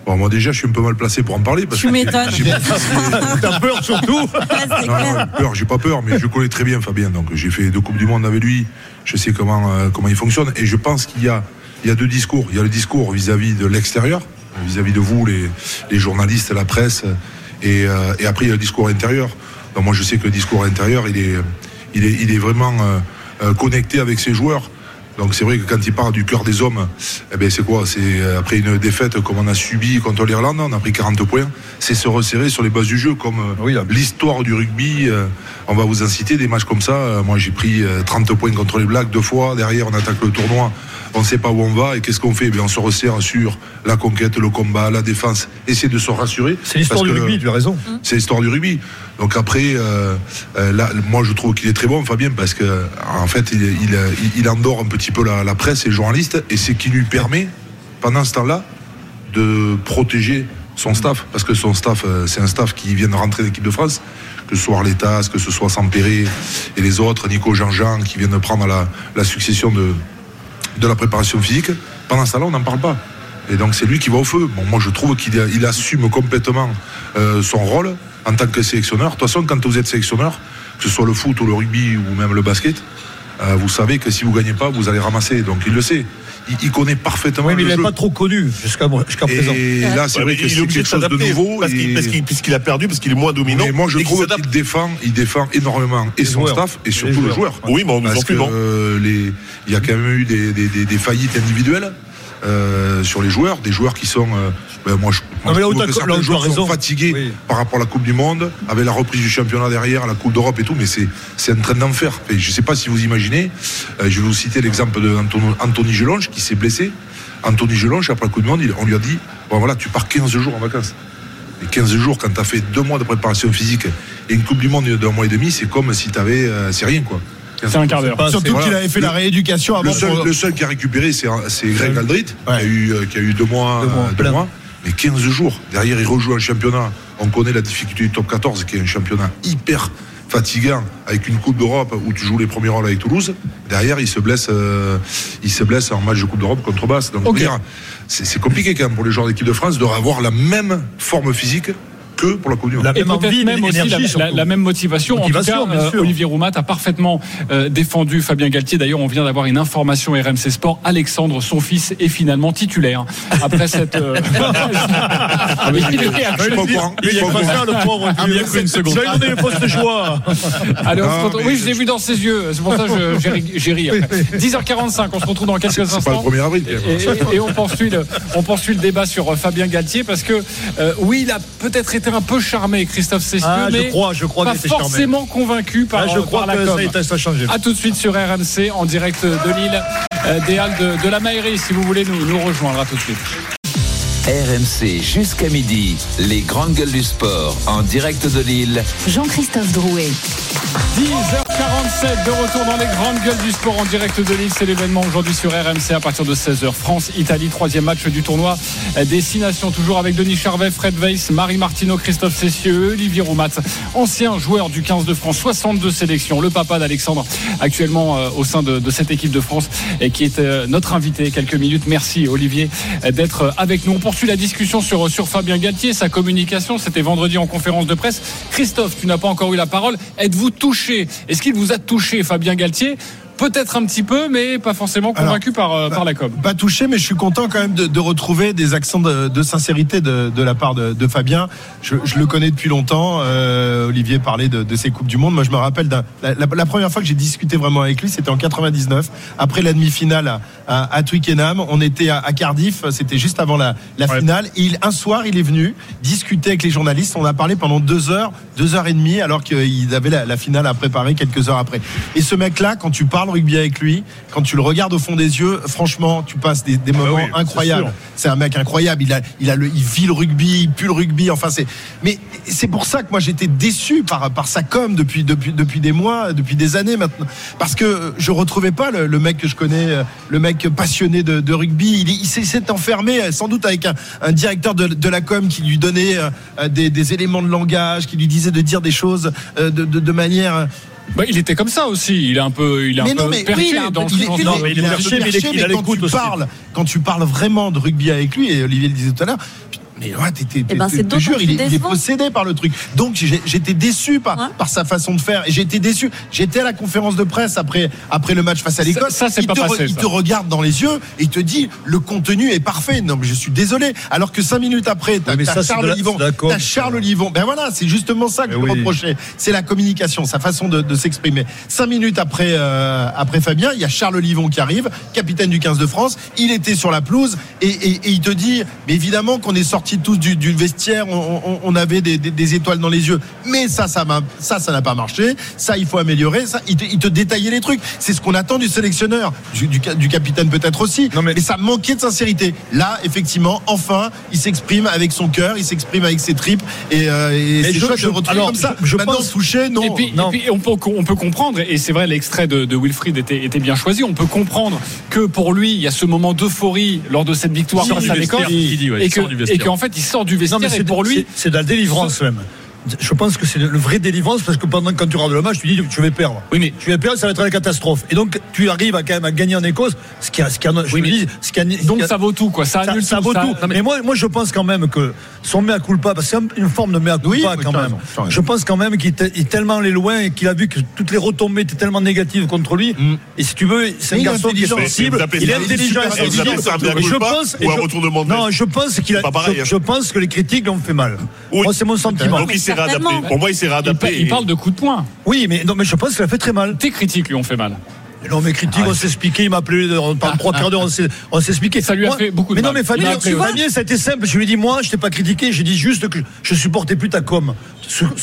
Speaker 12: Bon, moi déjà, je suis un peu mal placé pour en parler. Parce
Speaker 10: Tu
Speaker 12: que
Speaker 10: m'étonnes.
Speaker 12: j'ai- [laughs]
Speaker 5: T'as peur surtout
Speaker 10: Ouais,
Speaker 12: Non,
Speaker 10: clair.
Speaker 12: peur, j'ai pas peur, mais je connais très bien Fabien. Donc j'ai fait deux coupes du monde avec lui. Je sais comment euh, comment il fonctionne. Et je pense qu'il y a il y a deux discours. Il y a le discours vis-à-vis de l'extérieur, vis-à-vis de vous, les, les journalistes, la presse, et, euh, et après il y a le discours intérieur. Donc moi je sais que le discours intérieur, il est il est il est vraiment euh, connecté avec ses joueurs. Donc c'est vrai que quand il parle du cœur des hommes, eh ben c'est quoi? C'est euh, après une défaite comme on a subi contre l'Irlande, on a pris 40 points. C'est se resserrer sur les bases du jeu, comme euh, l'histoire du rugby. euh, on va vous en citer des matchs comme ça. Moi j'ai pris euh, 30 points contre les Blacks deux fois. Derrière on attaque le tournoi. On ne sait pas où on va et qu'est-ce qu'on fait Eh bien, On se resserre sur la conquête, le combat, la défense. Essayer de se rassurer.
Speaker 5: C'est l'histoire du rugby, tu as raison.
Speaker 12: c'est l'histoire du rugby. Donc après, euh, euh, là, moi je trouve qu'il est très bon, Fabien, parce que en fait, il, il, il endort un petit peu la, la presse et les journalistes, et c'est qui lui permet, pendant ce temps-là, de protéger son staff, parce que son staff, euh, c'est un staff qui vient de rentrer l'équipe de France, que ce soit Arletas, que ce soit Sampéré et les autres, Nico Jean-Jean, qui viennent de prendre la, la succession de, de la préparation physique. Pendant ce temps-là, on n'en parle pas. Et donc c'est lui qui va au feu. Bon, moi je trouve qu'il assume complètement euh, son rôle en tant que sélectionneur. De toute façon, quand vous êtes sélectionneur, que ce soit le foot ou le rugby ou même le basket, euh, vous savez que si vous gagnez pas, vous allez ramasser. Donc il le sait. Il, il connaît parfaitement
Speaker 5: Oui, mais il n'est pas trop connu jusqu'à présent.
Speaker 12: Et là, c'est
Speaker 6: Ouais,
Speaker 12: vrai que
Speaker 6: il est
Speaker 12: c'est
Speaker 6: obligé
Speaker 12: quelque
Speaker 6: de
Speaker 12: chose de nouveau.
Speaker 6: parce qu'il-
Speaker 12: et-
Speaker 6: parce qu'il- puisqu'il a perdu, parce qu'il est moins dominant.
Speaker 12: mais moi, je
Speaker 6: qu'il
Speaker 12: trouve qu'il défend, il défend énormément et son
Speaker 5: joueurs.
Speaker 12: staff et surtout
Speaker 5: les
Speaker 12: le
Speaker 5: joueurs.
Speaker 12: joueur.
Speaker 6: Oui, mais en nous
Speaker 12: Parce que
Speaker 6: enfumant.
Speaker 12: les- il y a quand même eu des faillites individuelles euh, sur les joueurs, des joueurs qui sont. euh, ben, moi, je, moi,
Speaker 5: Non,
Speaker 12: que certains joueurs sont fatigués
Speaker 5: Oui.
Speaker 12: par rapport à la Coupe du Monde, avec la reprise du championnat derrière, la Coupe d'Europe et tout, mais c'est un train d'enfer. Je ne sais pas si vous imaginez. euh, je vais vous citer l'exemple de Anton- Anthony Gelonge qui s'est blessé. Anthony Gelonge, après la Coupe du Monde, on lui a dit bon voilà, tu pars 15 jours en vacances. Et 15 jours, quand tu as fait deux mois de préparation physique et une Coupe du Monde d'un mois et demi, c'est comme si tu avais. c'est rien, quoi.
Speaker 3: C'est un quart d'heure.
Speaker 5: Pas
Speaker 4: Surtout
Speaker 12: Voilà.
Speaker 4: qu'il avait fait la rééducation avant
Speaker 12: Le seul,
Speaker 4: pour-
Speaker 12: le seul qui a récupéré, c'est c'est Greg Aldrit, qui, a eu, euh, qui a eu deux mois.
Speaker 5: Deux mois,
Speaker 12: euh, deux mois. Mais 15 jours. Derrière, il rejoue un championnat. On connaît la difficulté du top 14, qui est un championnat hyper fatigant, avec une Coupe d'Europe où tu joues les premiers rôles avec Toulouse. Derrière, il se blesse, euh, il se blesse en match de Coupe d'Europe contre Basse. Donc, c'est compliqué quand même pour les joueurs d'équipe de France de avoir la même forme physique que pour la Coupe du Monde.
Speaker 5: La
Speaker 3: Et
Speaker 5: même
Speaker 3: peut-être
Speaker 5: envie,
Speaker 3: même aussi la, la- même motivation.
Speaker 5: Motivation,
Speaker 3: en tout cas, euh. Olivier Roumat a parfaitement euh, défendu Fabien Galtier. D'ailleurs, on vient d'avoir une information RMC Sport. Alexandre, son fils, est finalement titulaire après [laughs] cette. euh, Ah, mais il est
Speaker 5: Il
Speaker 3: cru une seconde.
Speaker 5: Vous avez donné le poste de choix.
Speaker 3: Oui, je l'ai vu dans ses yeux. C'est pour ça que j'ai ri- j'ai ri. après. 10h45, on se retrouve dans quelques
Speaker 12: C'est pas le
Speaker 3: instants.
Speaker 12: 1er avril.
Speaker 3: Et, poursuit le, on poursuit le débat sur euh, Fabien Galtier parce que euh, oui, il a peut-être été un peu charmé, Christophe Cessieux,
Speaker 5: Ah, je
Speaker 3: mais
Speaker 5: crois, je crois
Speaker 3: pas
Speaker 5: était charmé.
Speaker 3: forcément convaincu par,
Speaker 5: Là, je crois
Speaker 3: par la
Speaker 5: que
Speaker 3: com.
Speaker 5: ça, ça a changé.
Speaker 3: A tout de suite sur RMC en direct de Lille. euh, des Halles de, de la Maillerie si vous voulez nous, nous rejoindre. À tout de suite.
Speaker 2: RMC jusqu'à midi, les grandes gueules du sport en direct de Lille.
Speaker 1: Jean-Christophe Drouet.
Speaker 3: 10h47 de retour dans les grandes gueules du sport en direct de Lille. C'est l'événement aujourd'hui sur RMC à partir de 16h. France-Italie, troisième match du tournoi des Six Nations. Toujours avec Denis Charvet, Fred Weiss, Marie Martineau, Christophe Cessieux, Olivier Roumat, ancien joueur du 15 de France, 62 sélections. Le papa d'Alexandre, actuellement euh, au sein de, de, cette équipe de France et qui est euh, notre invité. Quelques minutes. Merci Olivier d'être avec nous. On poursuit la discussion sur, sur Fabien Galtier, sa communication. C'était vendredi en conférence de presse. Christophe, tu n'as pas encore eu la parole. Êtes-vous touché? Est-ce qu'il vous a touché, Fabien Galtier? Peut-être un petit peu, mais pas forcément convaincu
Speaker 4: Alors,
Speaker 3: par, euh, par la com.
Speaker 4: Pas touché, mais je suis content quand même de, de retrouver des accents de, de sincérité de, de, la part de, Fabien. Je, je, le connais depuis longtemps. Euh, Olivier parlait de, ces Coupes du Monde. Moi, je me rappelle la, la, la, première fois que j'ai discuté vraiment avec lui, c'était en 99, après la demi-finale à, à, à, Twickenham. On était à, à Cardiff, c'était juste avant la,
Speaker 5: Ouais.
Speaker 4: finale. Et il, un soir, il est venu discuter avec les journalistes. On a parlé pendant deux heures, deux heures et demie, alors qu'il avait la, finale à préparer quelques heures après. Et ce mec-là, quand tu parles rugby avec lui, quand tu le regardes au fond des yeux, franchement, tu passes des, des moments
Speaker 5: oui, c'est
Speaker 4: incroyables. C'est un mec incroyable. Il a, il a le, il vit le rugby, il pue le rugby. Enfin, c'est. Mais c'est pour ça que moi j'étais déçu par par sa com depuis depuis depuis des mois, depuis des années maintenant, parce que je retrouvais pas le, le mec que je connais, euh, le mec passionné de, de rugby. Il, est- il s'est enfermé, euh, sans doute avec un, un directeur de, de la com qui lui donnait euh, des, des éléments de langage, qui lui disait de dire des choses euh, de, de manière.
Speaker 3: Bah, il était comme ça aussi. Il est un peu, il est
Speaker 4: Mais
Speaker 3: un
Speaker 4: non,
Speaker 3: peu
Speaker 4: mais
Speaker 3: perché
Speaker 4: oui, il
Speaker 3: dans
Speaker 4: il il
Speaker 5: Non, mais il est perché, mais il est-
Speaker 4: quand tu parles, quand tu parles vraiment de rugby avec lui, et Olivier le disait tout à l'heure, mais ouais, t'es-
Speaker 10: Eh ben,
Speaker 4: je jure, il il est possédé par le truc. Donc j'étais déçu par,
Speaker 10: Ouais.
Speaker 4: par sa façon de faire. Et été déçu. J'étais à la conférence de presse après, après le match face à l'Écosse.
Speaker 3: Ça, c'est
Speaker 4: il
Speaker 3: pas
Speaker 4: te,
Speaker 3: passé,
Speaker 4: il
Speaker 3: ça.
Speaker 4: te regarde dans les yeux et il te dit le contenu est parfait. Non, mais je suis désolé. Alors que cinq minutes après, t'as
Speaker 5: ça, de
Speaker 4: Charles Livon. T'as Charles Livon. Ben voilà, c'est justement ça que
Speaker 5: Mais
Speaker 4: je lui
Speaker 5: oui.
Speaker 4: reprochais. C'est la communication, sa façon de, de s'exprimer. Cinq minutes après, euh, après Fabien, il y a Charles Livon qui arrive, capitaine du 15 de France. Il était sur la pelouse et, et- et il te dit, mais évidemment qu'on est sortis tous du, du vestiaire, on, on- on avait des, des- des étoiles dans les yeux. Mais ça, ça m'a- ça, ça n'a pas marché. Ça, il faut améliorer. Ça, il te, il te détaillait les trucs. C'est ce qu'on attend du sélectionneur, du, du, ca- du capitaine peut-être aussi.
Speaker 5: Non, mais-
Speaker 4: mais ça manquait de sincérité. Là, effectivement, enfin, il s'exprime avec son cœur, il s'exprime avec ses tripes et, euh, et c'est
Speaker 5: je-
Speaker 4: chouette
Speaker 5: je-
Speaker 4: de le retrouver
Speaker 5: alors,
Speaker 4: comme ça.
Speaker 5: je- je
Speaker 4: Maintenant,
Speaker 5: pense-
Speaker 4: touché, non.
Speaker 3: Et puis,
Speaker 5: Non.
Speaker 3: et puis, on, peut, on peut comprendre, et c'est vrai, l'extrait de, de Wilfried était, était bien choisi. On peut comprendre que pour lui, il y a ce moment d'euphorie lors de cette victoire face à l'Écosse, et qu'en fait, il sort du
Speaker 5: Non,
Speaker 3: vestiaire.
Speaker 5: mais
Speaker 3: et
Speaker 5: c'est
Speaker 3: pour lui,
Speaker 5: c'est- c'est de la délivrance même. Je pense que c'est le vrai délivrance parce que pendant quand tu regardes le match, tu dis tu vas perdre.
Speaker 14: Oui, mais-
Speaker 5: tu vas perdre, ça va être la catastrophe. Et donc tu arrives à quand même à gagner en Écosse, ce qui a, ce qui a, je
Speaker 14: Oui,
Speaker 5: me
Speaker 14: mais-
Speaker 5: dis, ce qui a- ce
Speaker 3: donc
Speaker 5: qui a-
Speaker 3: ça vaut tout, quoi. Ça
Speaker 5: ça,
Speaker 3: annule
Speaker 5: ça
Speaker 3: tout.
Speaker 5: vaut
Speaker 3: ça-
Speaker 5: tout.
Speaker 3: Non, mais-
Speaker 5: mais moi, moi, je pense quand même que son mea culpa, parce que c'est une forme de mea culpa
Speaker 4: Oui,
Speaker 5: quand même.
Speaker 4: raison.
Speaker 5: Je pense quand même qu'il est tellement allé loin et qu'il a vu que toutes les retombées étaient tellement négatives contre lui.
Speaker 4: Mm.
Speaker 5: Et si tu veux, c'est un garçon qui est sensible. Il est
Speaker 6: ça-
Speaker 5: intelligent. je pense, Non, je pense qu'il je-
Speaker 6: hein.
Speaker 5: Je pense que les critiques l'ont fait mal. Moi, c'est mon sentiment.
Speaker 6: Donc il s'est réadapté.
Speaker 10: Certainement.
Speaker 6: Pour moi, il s'est
Speaker 3: il,
Speaker 6: réadapté.
Speaker 3: il parle de coups de poing.
Speaker 5: Oui, mais non, mais je pense qu'il a fait très mal.
Speaker 3: Tes critiques lui ont fait mal.
Speaker 5: Non, mais critique, on s'est expliqué, il m'a appelé pendant trois quarts d'heure, on s'est, on s'est expliqué.
Speaker 3: Ça lui a
Speaker 5: Moi-
Speaker 3: fait beaucoup de
Speaker 5: Mais non, mais Fabien. Fabien, ça a été simple. Je lui ai dit, moi, je t'ai pas critiqué, j'ai dit juste que je supportais plus ta com.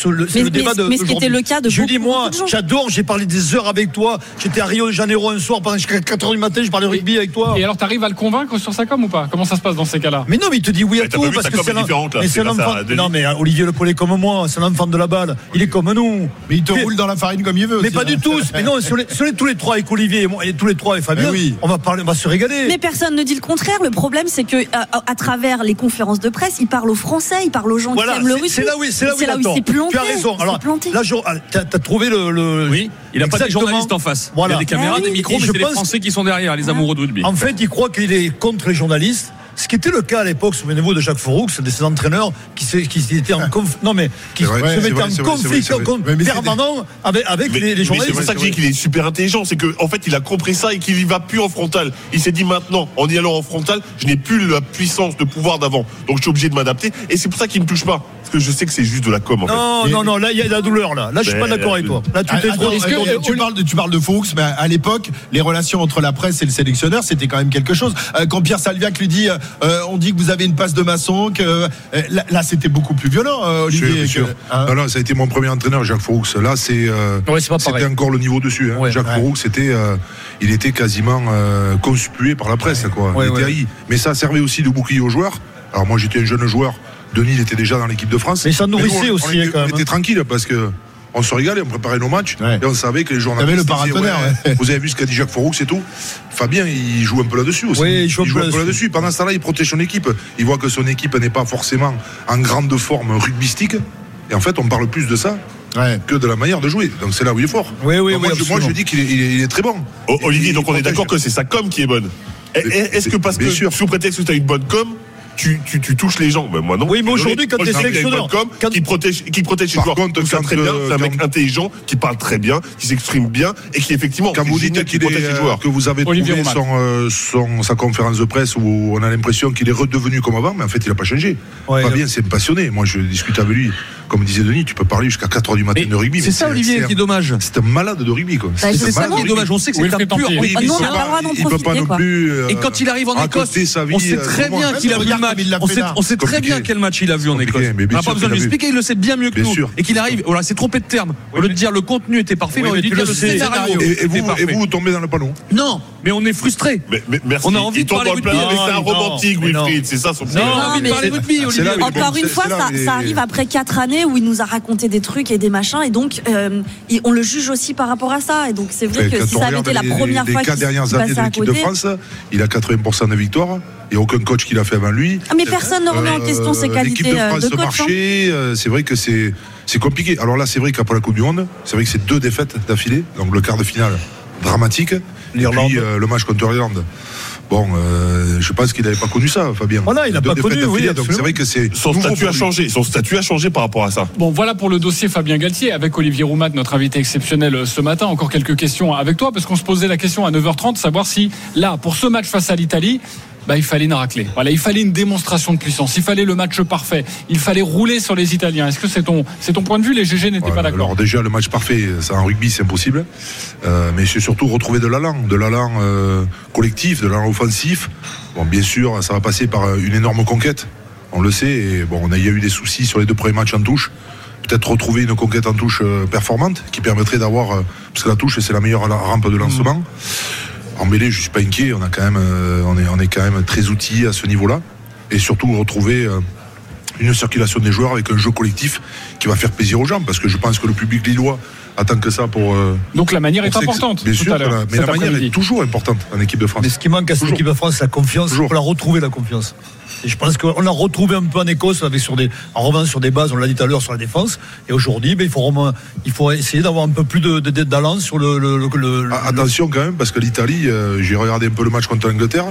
Speaker 5: Le- c'est
Speaker 10: Mais-
Speaker 5: le débat
Speaker 10: mais-
Speaker 5: de.
Speaker 10: mais ce qui était le cas de beaucoup,
Speaker 5: moi, j'adore, j'ai parlé des heures avec toi. J'étais à Rio de Janeiro un soir pendant jusqu'à 4 heures du matin, je parlais rugby avec toi.
Speaker 3: Et alors, t'arrives à le convaincre sur sa com ou pas? Comment ça se passe dans ces cas-là?
Speaker 5: Mais non, mais il te dit oui à tout
Speaker 6: vu,
Speaker 5: parce que c'est
Speaker 6: différente, là.
Speaker 5: Mais
Speaker 6: C'est
Speaker 5: un enfant. Non, mais euh, Olivier Le Collet comme moi, c'est un enfant de la balle. Il est comme nous.
Speaker 4: Mais il te roule dans la farine comme il veut.
Speaker 5: Mais pas
Speaker 4: hein.
Speaker 5: du tout. Mais non, sur les, tous les trois avec Olivier et, moi, et tous les trois avec Fabien, on va parler, on va se régaler.
Speaker 10: Mais personne ne dit le contraire. Le problème, c'est que à, travers les conférences de presse, il parle aux Français, il parle aux gens qui aiment le
Speaker 5: c'est-
Speaker 10: rugby.
Speaker 5: c'est là où, c'est là où, il a
Speaker 10: il
Speaker 5: tort.
Speaker 10: s'est planté.
Speaker 5: Tu as raison. Alors
Speaker 10: planté.
Speaker 5: là, ah, t'as as trouvé le, le-
Speaker 14: Oui, il a pas
Speaker 5: Exactement.
Speaker 14: journalistes en face.
Speaker 5: Voilà.
Speaker 14: Il y a des caméras,
Speaker 10: Ah oui.
Speaker 14: des micros,
Speaker 5: Et
Speaker 14: mais c'est les Français qui sont derrière, les amoureux de rugby.
Speaker 5: En fait, il croit qu'il est contre les journalistes. Ce qui était le cas à l'époque, souvenez-vous de Jacques Fouroux, de ces entraîneurs qui, se- qui étaient en conf- non mais qui
Speaker 12: vrai,
Speaker 5: se mettaient
Speaker 12: vrai,
Speaker 5: en conflit permanent avec, avec
Speaker 6: Mais,
Speaker 5: les, les
Speaker 6: mais c'est
Speaker 5: journalistes.
Speaker 6: pour ça que je dis qu'il est super intelligent, c'est qu'en en fait il a compris ça et qu'il y va plus en frontal. Il s'est dit maintenant, en y allant en frontal, je n'ai plus la puissance de pouvoir d'avant, donc je suis obligé de m'adapter et c'est pour ça qu'il ne touche pas. Parce que je sais que c'est juste de la com en
Speaker 5: Non,
Speaker 6: fait.
Speaker 5: non, non, là, il y a de la douleur, là. Là, je suis pas
Speaker 6: Ben,
Speaker 5: d'accord avec toi. Là, tu
Speaker 4: Ah,
Speaker 5: t'es
Speaker 4: que- tu, parles de, tu parles de Fuchs, mais à l'époque, les relations entre la presse et le sélectionneur, c'était quand même quelque chose. Euh, quand Pierre Salviac lui dit, euh, euh, on dit que vous avez une passe de maçon, que euh, là, là, c'était beaucoup plus violent, euh, Olivier.
Speaker 12: bien sûr.
Speaker 4: que- hein.
Speaker 12: Non, non, ça a été mon premier entraîneur, Jacques Fouroux. Là, c'est, euh,
Speaker 5: Ouais, c'est pas
Speaker 12: c'était encore le niveau dessus. hein.
Speaker 5: Ouais.
Speaker 12: Jacques
Speaker 4: Ouais.
Speaker 12: Fouroux, c'était, euh, il était quasiment euh, conspué par la presse, quoi.
Speaker 5: Ouais,
Speaker 12: il était haï. Mais ça servait aussi de bouclier aux joueurs. Alors moi, j'étais un jeune joueur. Denis, il était déjà dans l'équipe de France.
Speaker 5: Mais ça nourrissait
Speaker 12: nous, on-
Speaker 5: aussi,
Speaker 12: on était,
Speaker 5: hein, quand
Speaker 12: on
Speaker 5: même,
Speaker 12: était
Speaker 5: hein.
Speaker 12: tranquille parce que. On se régalait, on préparait nos matchs
Speaker 4: Ouais.
Speaker 12: et on savait que les journalistes.
Speaker 4: T'avais le
Speaker 12: disaient,
Speaker 4: ouais.
Speaker 12: Vous avez vu ce qu'a dit Jacques Fouroux, c'est tout. Fabien, il joue un peu là-dessus aussi.
Speaker 5: Oui, il joue un peu
Speaker 12: un peu
Speaker 5: là-dessus.
Speaker 12: Pendant ce temps-là, il protège son équipe. Il voit que son équipe n'est pas forcément en grande forme rugbystique. Et en fait, on parle plus de ça
Speaker 4: Ouais.
Speaker 12: que de la manière de jouer. Donc c'est là où il est fort.
Speaker 5: Oui, oui,
Speaker 12: Donc, moi,
Speaker 5: oui,
Speaker 12: je, moi, je dis qu'il est, il est- il est très bon.
Speaker 6: Oh, Olivier, donc on est d'accord que c'est sa com qui est bonne. Est-ce que parce
Speaker 12: Bien
Speaker 6: que
Speaker 12: sûr.
Speaker 6: sous prétexte que tu as une bonne com, tu, tu, tu touches les gens Ben moi non.
Speaker 5: Oui, mais aujourd'hui, quand
Speaker 6: a une
Speaker 5: sélectionneur, quand-
Speaker 6: qui protège, qui protège ses
Speaker 12: Par
Speaker 6: joueurs.
Speaker 12: contre,
Speaker 6: très bien. C'est un mec
Speaker 12: quand-
Speaker 6: intelligent qui parle très bien, qui s'exprime bien et qui effectivement
Speaker 12: Quand vous dites qu'il est,
Speaker 6: protège ses
Speaker 12: euh,
Speaker 6: joueurs.
Speaker 12: que vous avez trouvé son, euh, son- sa conférence de presse où on a l'impression qu'il est redevenu comme avant, mais en fait il n'a pas changé.
Speaker 5: Ouais,
Speaker 12: Fabien, c'est passionné. Moi, je discute avec lui. Comme disait Denis, tu peux parler jusqu'à 4h du matin
Speaker 14: Mais
Speaker 12: de rugby.
Speaker 14: c'est ça, Olivier, qui est dommage.
Speaker 12: C'est un malade de rugby, quoi.
Speaker 10: Bah,
Speaker 12: C'est
Speaker 14: ça qui est dommage. On sait que c'est un pur.
Speaker 10: Ah,
Speaker 12: il peut
Speaker 10: pas
Speaker 12: non plus. euh,
Speaker 14: Et quand il arrive en Écosse, on sait
Speaker 12: euh,
Speaker 14: très bien qu'il a vu le match. On sait, très bien quel match il a vu en Écosse. On n'a pas besoin de lui expliquer, il le sait bien mieux que nous. Et qu'il arrive, voilà, c'est trompé de terme. Au lieu de dire le contenu était parfait, on lui
Speaker 5: tu
Speaker 14: dit
Speaker 5: le
Speaker 14: scénario
Speaker 12: Et, vous tombez dans le panneau.
Speaker 14: Non, mais on est frustré.
Speaker 6: Mais, mais merci.
Speaker 14: On a envie de parler rugby.
Speaker 6: c'est un
Speaker 5: Non,
Speaker 6: romantique,
Speaker 5: non.
Speaker 6: Wilfried. C'est ça son
Speaker 14: Non,
Speaker 6: problème.
Speaker 14: on a envie de
Speaker 10: mais
Speaker 14: parler rugby, Olivier.
Speaker 10: Encore une fois, ça, arrive après quatre années où il nous a raconté des trucs et des machins, et donc euh, on le juge aussi par rapport à ça. Et donc c'est vrai
Speaker 12: Et
Speaker 10: que si ça avait été la
Speaker 12: les-
Speaker 10: première
Speaker 12: les
Speaker 10: fois
Speaker 12: quatre
Speaker 10: qu'il
Speaker 12: dernières
Speaker 10: qu'il
Speaker 12: années de l'équipe de. France, il a 80% de victoires. Il n'y a aucun coach qui l'a fait avant lui.
Speaker 10: Ah, mais personne ne remet en question ses
Speaker 12: Euh,
Speaker 10: qualités
Speaker 12: L'équipe de
Speaker 10: euh,
Speaker 12: France
Speaker 10: de coach. hein.
Speaker 12: euh, C'est vrai que c'est c'est compliqué. Alors là, c'est vrai qu'après la Coupe du Monde, c'est vrai que c'est deux défaites d'affilée. Donc le quart de finale dramatique. Et
Speaker 5: L'Irlande.
Speaker 12: puis euh, le match contre l'Irlande. Bon, euh, je pense qu'il n'avait pas connu ça, Fabien.
Speaker 5: Voilà, il n'a pas connu, oui,
Speaker 12: d'affilée, Donc c'est vrai que c'est
Speaker 6: Son statut a changé. Son statut a changé par rapport à ça.
Speaker 3: Bon, voilà pour le dossier Fabien Galtier avec Olivier Roumat, notre invité exceptionnel euh, ce matin. Encore quelques questions avec toi, parce qu'on se posait la question à 9h30, savoir si là, pour ce match face à l'Italie, bah, il fallait une raclée. Voilà, il fallait une démonstration de puissance. Il fallait le match parfait. Il fallait rouler sur les Italiens. Est-ce que c'est ton, c'est ton point de vue? Les GG n'étaient
Speaker 12: Ouais,
Speaker 3: pas d'accord.
Speaker 12: Alors déjà le match parfait, ça en rugby c'est impossible, Euh, mais c'est surtout retrouver de l'allant, de l'allant euh, collectif, de l'allant offensif. Bon bien sûr ça va passer par euh, une énorme conquête, on le sait. Et bon on a, il y a eu des soucis sur les deux premiers matchs en touche. Peut-être retrouver une conquête en touche euh, performante qui permettrait d'avoir, parce que la touche c'est la meilleure rampe de lancement. En mêlée je suis pas inquiet, on a quand même, euh, on est, on est quand même très outillé à ce niveau-là, et surtout retrouver euh, une circulation des joueurs avec un jeu collectif qui va faire plaisir aux gens parce que je pense que le public lillois attend que ça pour. euh,
Speaker 3: Donc la manière est
Speaker 12: pour
Speaker 3: importante.
Speaker 12: Bien
Speaker 3: tout
Speaker 12: sûr,
Speaker 3: à l'heure,
Speaker 12: voilà. mais la manière est toujours importante en équipe de France.
Speaker 5: Mais ce qui manque à cette
Speaker 12: Toujours.
Speaker 5: équipe de France, c'est la confiance.
Speaker 12: Toujours.
Speaker 5: faut la retrouver, la confiance. Et je pense qu'on l'a retrouvé un peu en Écosse, avec sur des, en revanche sur des bases, on l'a dit tout à l'heure, sur la défense. Et aujourd'hui, ben, il, faut vraiment- il faut essayer d'avoir un peu plus de, de, sur le. le, le- le-
Speaker 12: Ah, Attention quand même parce que l'Italie, euh, j'ai regardé un peu le match contre l'Angleterre,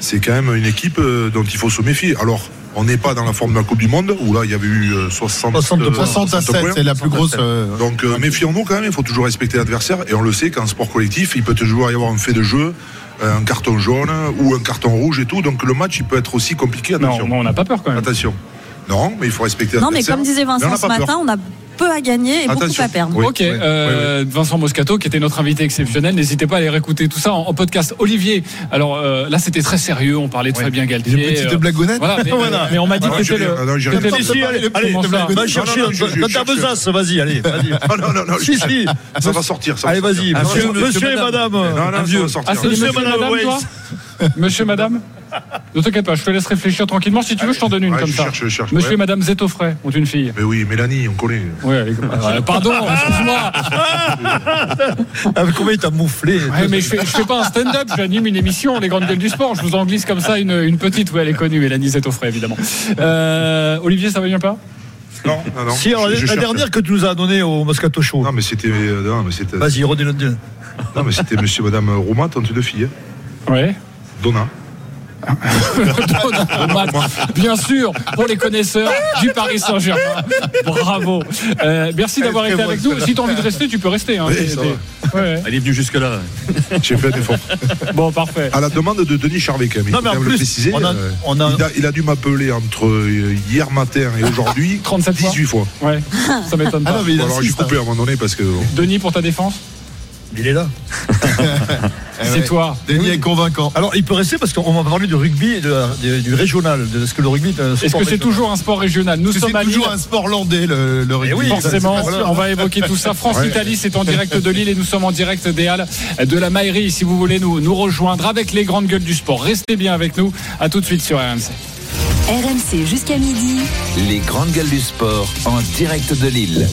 Speaker 12: c'est quand même une équipe euh, dont il faut se méfier. Alors. On n'est pas dans la forme de la Coupe du Monde où là il y avait eu euh, 60,
Speaker 5: 60
Speaker 12: euh,
Speaker 4: 60 à 7,
Speaker 12: points.
Speaker 4: c'est la plus grosse. euh,
Speaker 12: Donc euh, méfions-nous quand même, il faut toujours respecter l'adversaire et on le sait qu'en sport collectif, il peut toujours y avoir un fait de jeu, un carton jaune ou un carton rouge et tout. Donc le match il peut être aussi compliqué. Attention.
Speaker 3: Non, non, on n'a pas peur quand même.
Speaker 12: Attention. Non, mais il faut respecter
Speaker 10: Non, mais comme disait Vincent ce
Speaker 12: peur.
Speaker 10: matin, on a peu à gagner et beaucoup à perdre.
Speaker 12: Oui,
Speaker 3: ok,
Speaker 12: oui,
Speaker 3: euh, Vincent Moscato, qui était notre invité exceptionnel. N'hésitez pas à aller réécouter tout ça en, en podcast. Olivier, alors euh, là c'était très sérieux, on parlait de Fabien Galtier.
Speaker 4: Une petite
Speaker 3: euh,
Speaker 4: blagounette.
Speaker 3: Voilà, mais, [laughs]
Speaker 5: Voilà.
Speaker 3: mais on m'a dit
Speaker 12: Ah,
Speaker 3: que c'était le.
Speaker 12: ah
Speaker 5: allez, va chercher dans ta besace, vas-y, allez, vas-y. [laughs]
Speaker 12: Ah non, non, non,
Speaker 5: Si,
Speaker 12: je-
Speaker 5: si.
Speaker 12: ça va sortir. ça va
Speaker 5: Allez, vas-y, monsieur, et
Speaker 14: madame.
Speaker 12: Non, non, ça va sortir.
Speaker 3: Ah, c'est
Speaker 5: Monsieur,
Speaker 3: monsieur,
Speaker 5: madame
Speaker 3: madame, toi? Monsieur, madame? [laughs] Ne t'inquiète pas, je te laisse réfléchir tranquillement. Si tu veux, je t'en donne une
Speaker 12: Ouais,
Speaker 3: comme
Speaker 12: je
Speaker 3: ça.
Speaker 12: cherche, je cherche,
Speaker 3: Monsieur
Speaker 12: ouais.
Speaker 3: et madame Zetoffray ont une fille.
Speaker 12: Mais oui, Mélanie, on connaît.
Speaker 3: Est- [laughs] euh, pardon, excuse-moi.
Speaker 5: Ah, mais Combien il t'a mouflé
Speaker 3: Ouais, mais je fais, je fais pas un stand-up, j'anime une émission, les grandes gueules du sport. Je vous en glisse comme ça une, une petite. Oui, elle est connue, Mélanie Zetoffray, évidemment. Euh, Olivier, ça va bien pas?
Speaker 12: Non, non, non.
Speaker 5: Si, alors,
Speaker 12: Je- je
Speaker 5: la
Speaker 12: cherche.
Speaker 5: dernière que tu nous as donnée au Moscato Show.
Speaker 12: Non, mais c'était. euh, Non, mais c'était.
Speaker 5: Vas-y, redis-le.
Speaker 12: Non, mais c'était monsieur et madame Rouma, tante de fille. hein.
Speaker 3: Ouais.
Speaker 12: Donna. [laughs]
Speaker 3: Bien sûr, pour les connaisseurs du Paris Saint-Germain. Bravo. Euh, merci d'avoir été avec nous. Si tu as envie de rester, tu peux rester. hein.
Speaker 12: Oui,
Speaker 3: T'es-
Speaker 12: ça
Speaker 3: t'es-
Speaker 12: va.
Speaker 3: ouais, ouais.
Speaker 5: Elle est venue jusque-là.
Speaker 12: J'ai fait un effort. [laughs]
Speaker 3: Bon, parfait.
Speaker 12: À la demande de Denis Charvet, quand même.
Speaker 5: Non, mais en
Speaker 12: le
Speaker 5: plus,
Speaker 12: préciser.
Speaker 5: on a-
Speaker 12: euh,
Speaker 5: on a-
Speaker 12: il, a, il a dû m'appeler entre euh, hier matin et aujourd'hui [laughs]
Speaker 3: 37 fois
Speaker 12: 18 fois.
Speaker 3: Ouais, ça m'étonne
Speaker 4: Ah
Speaker 3: pas.
Speaker 4: non, mais il
Speaker 12: Bon, alors j'ai coupé à un moment donné parce que.
Speaker 3: Denis, pour ta défense?
Speaker 5: Il est là.
Speaker 4: Eh
Speaker 3: C'est toi.
Speaker 4: Denis est convaincant.
Speaker 5: Alors, il peut rester parce qu'on va parler du rugby et de la- de- du régional. De ce que le rugby est un
Speaker 3: Est-ce
Speaker 5: sport
Speaker 3: que c'est
Speaker 5: régional.
Speaker 3: toujours un sport régional Nous
Speaker 4: Parce que
Speaker 3: sommes à
Speaker 4: C'est
Speaker 3: Lille.
Speaker 4: toujours un sport landais, le, le rugby.
Speaker 5: oui,
Speaker 3: Forcément,
Speaker 4: C'est
Speaker 3: on va évoquer tout ça. France-Italie, c'est en direct de Lille et nous sommes en direct des Halles de la Maillerie. Si vous voulez nous, nous rejoindre avec les grandes gueules du sport, restez bien avec nous. À tout de suite sur RMC.
Speaker 1: RMC jusqu'à midi.
Speaker 2: Les grandes gueules du sport en direct de Lille.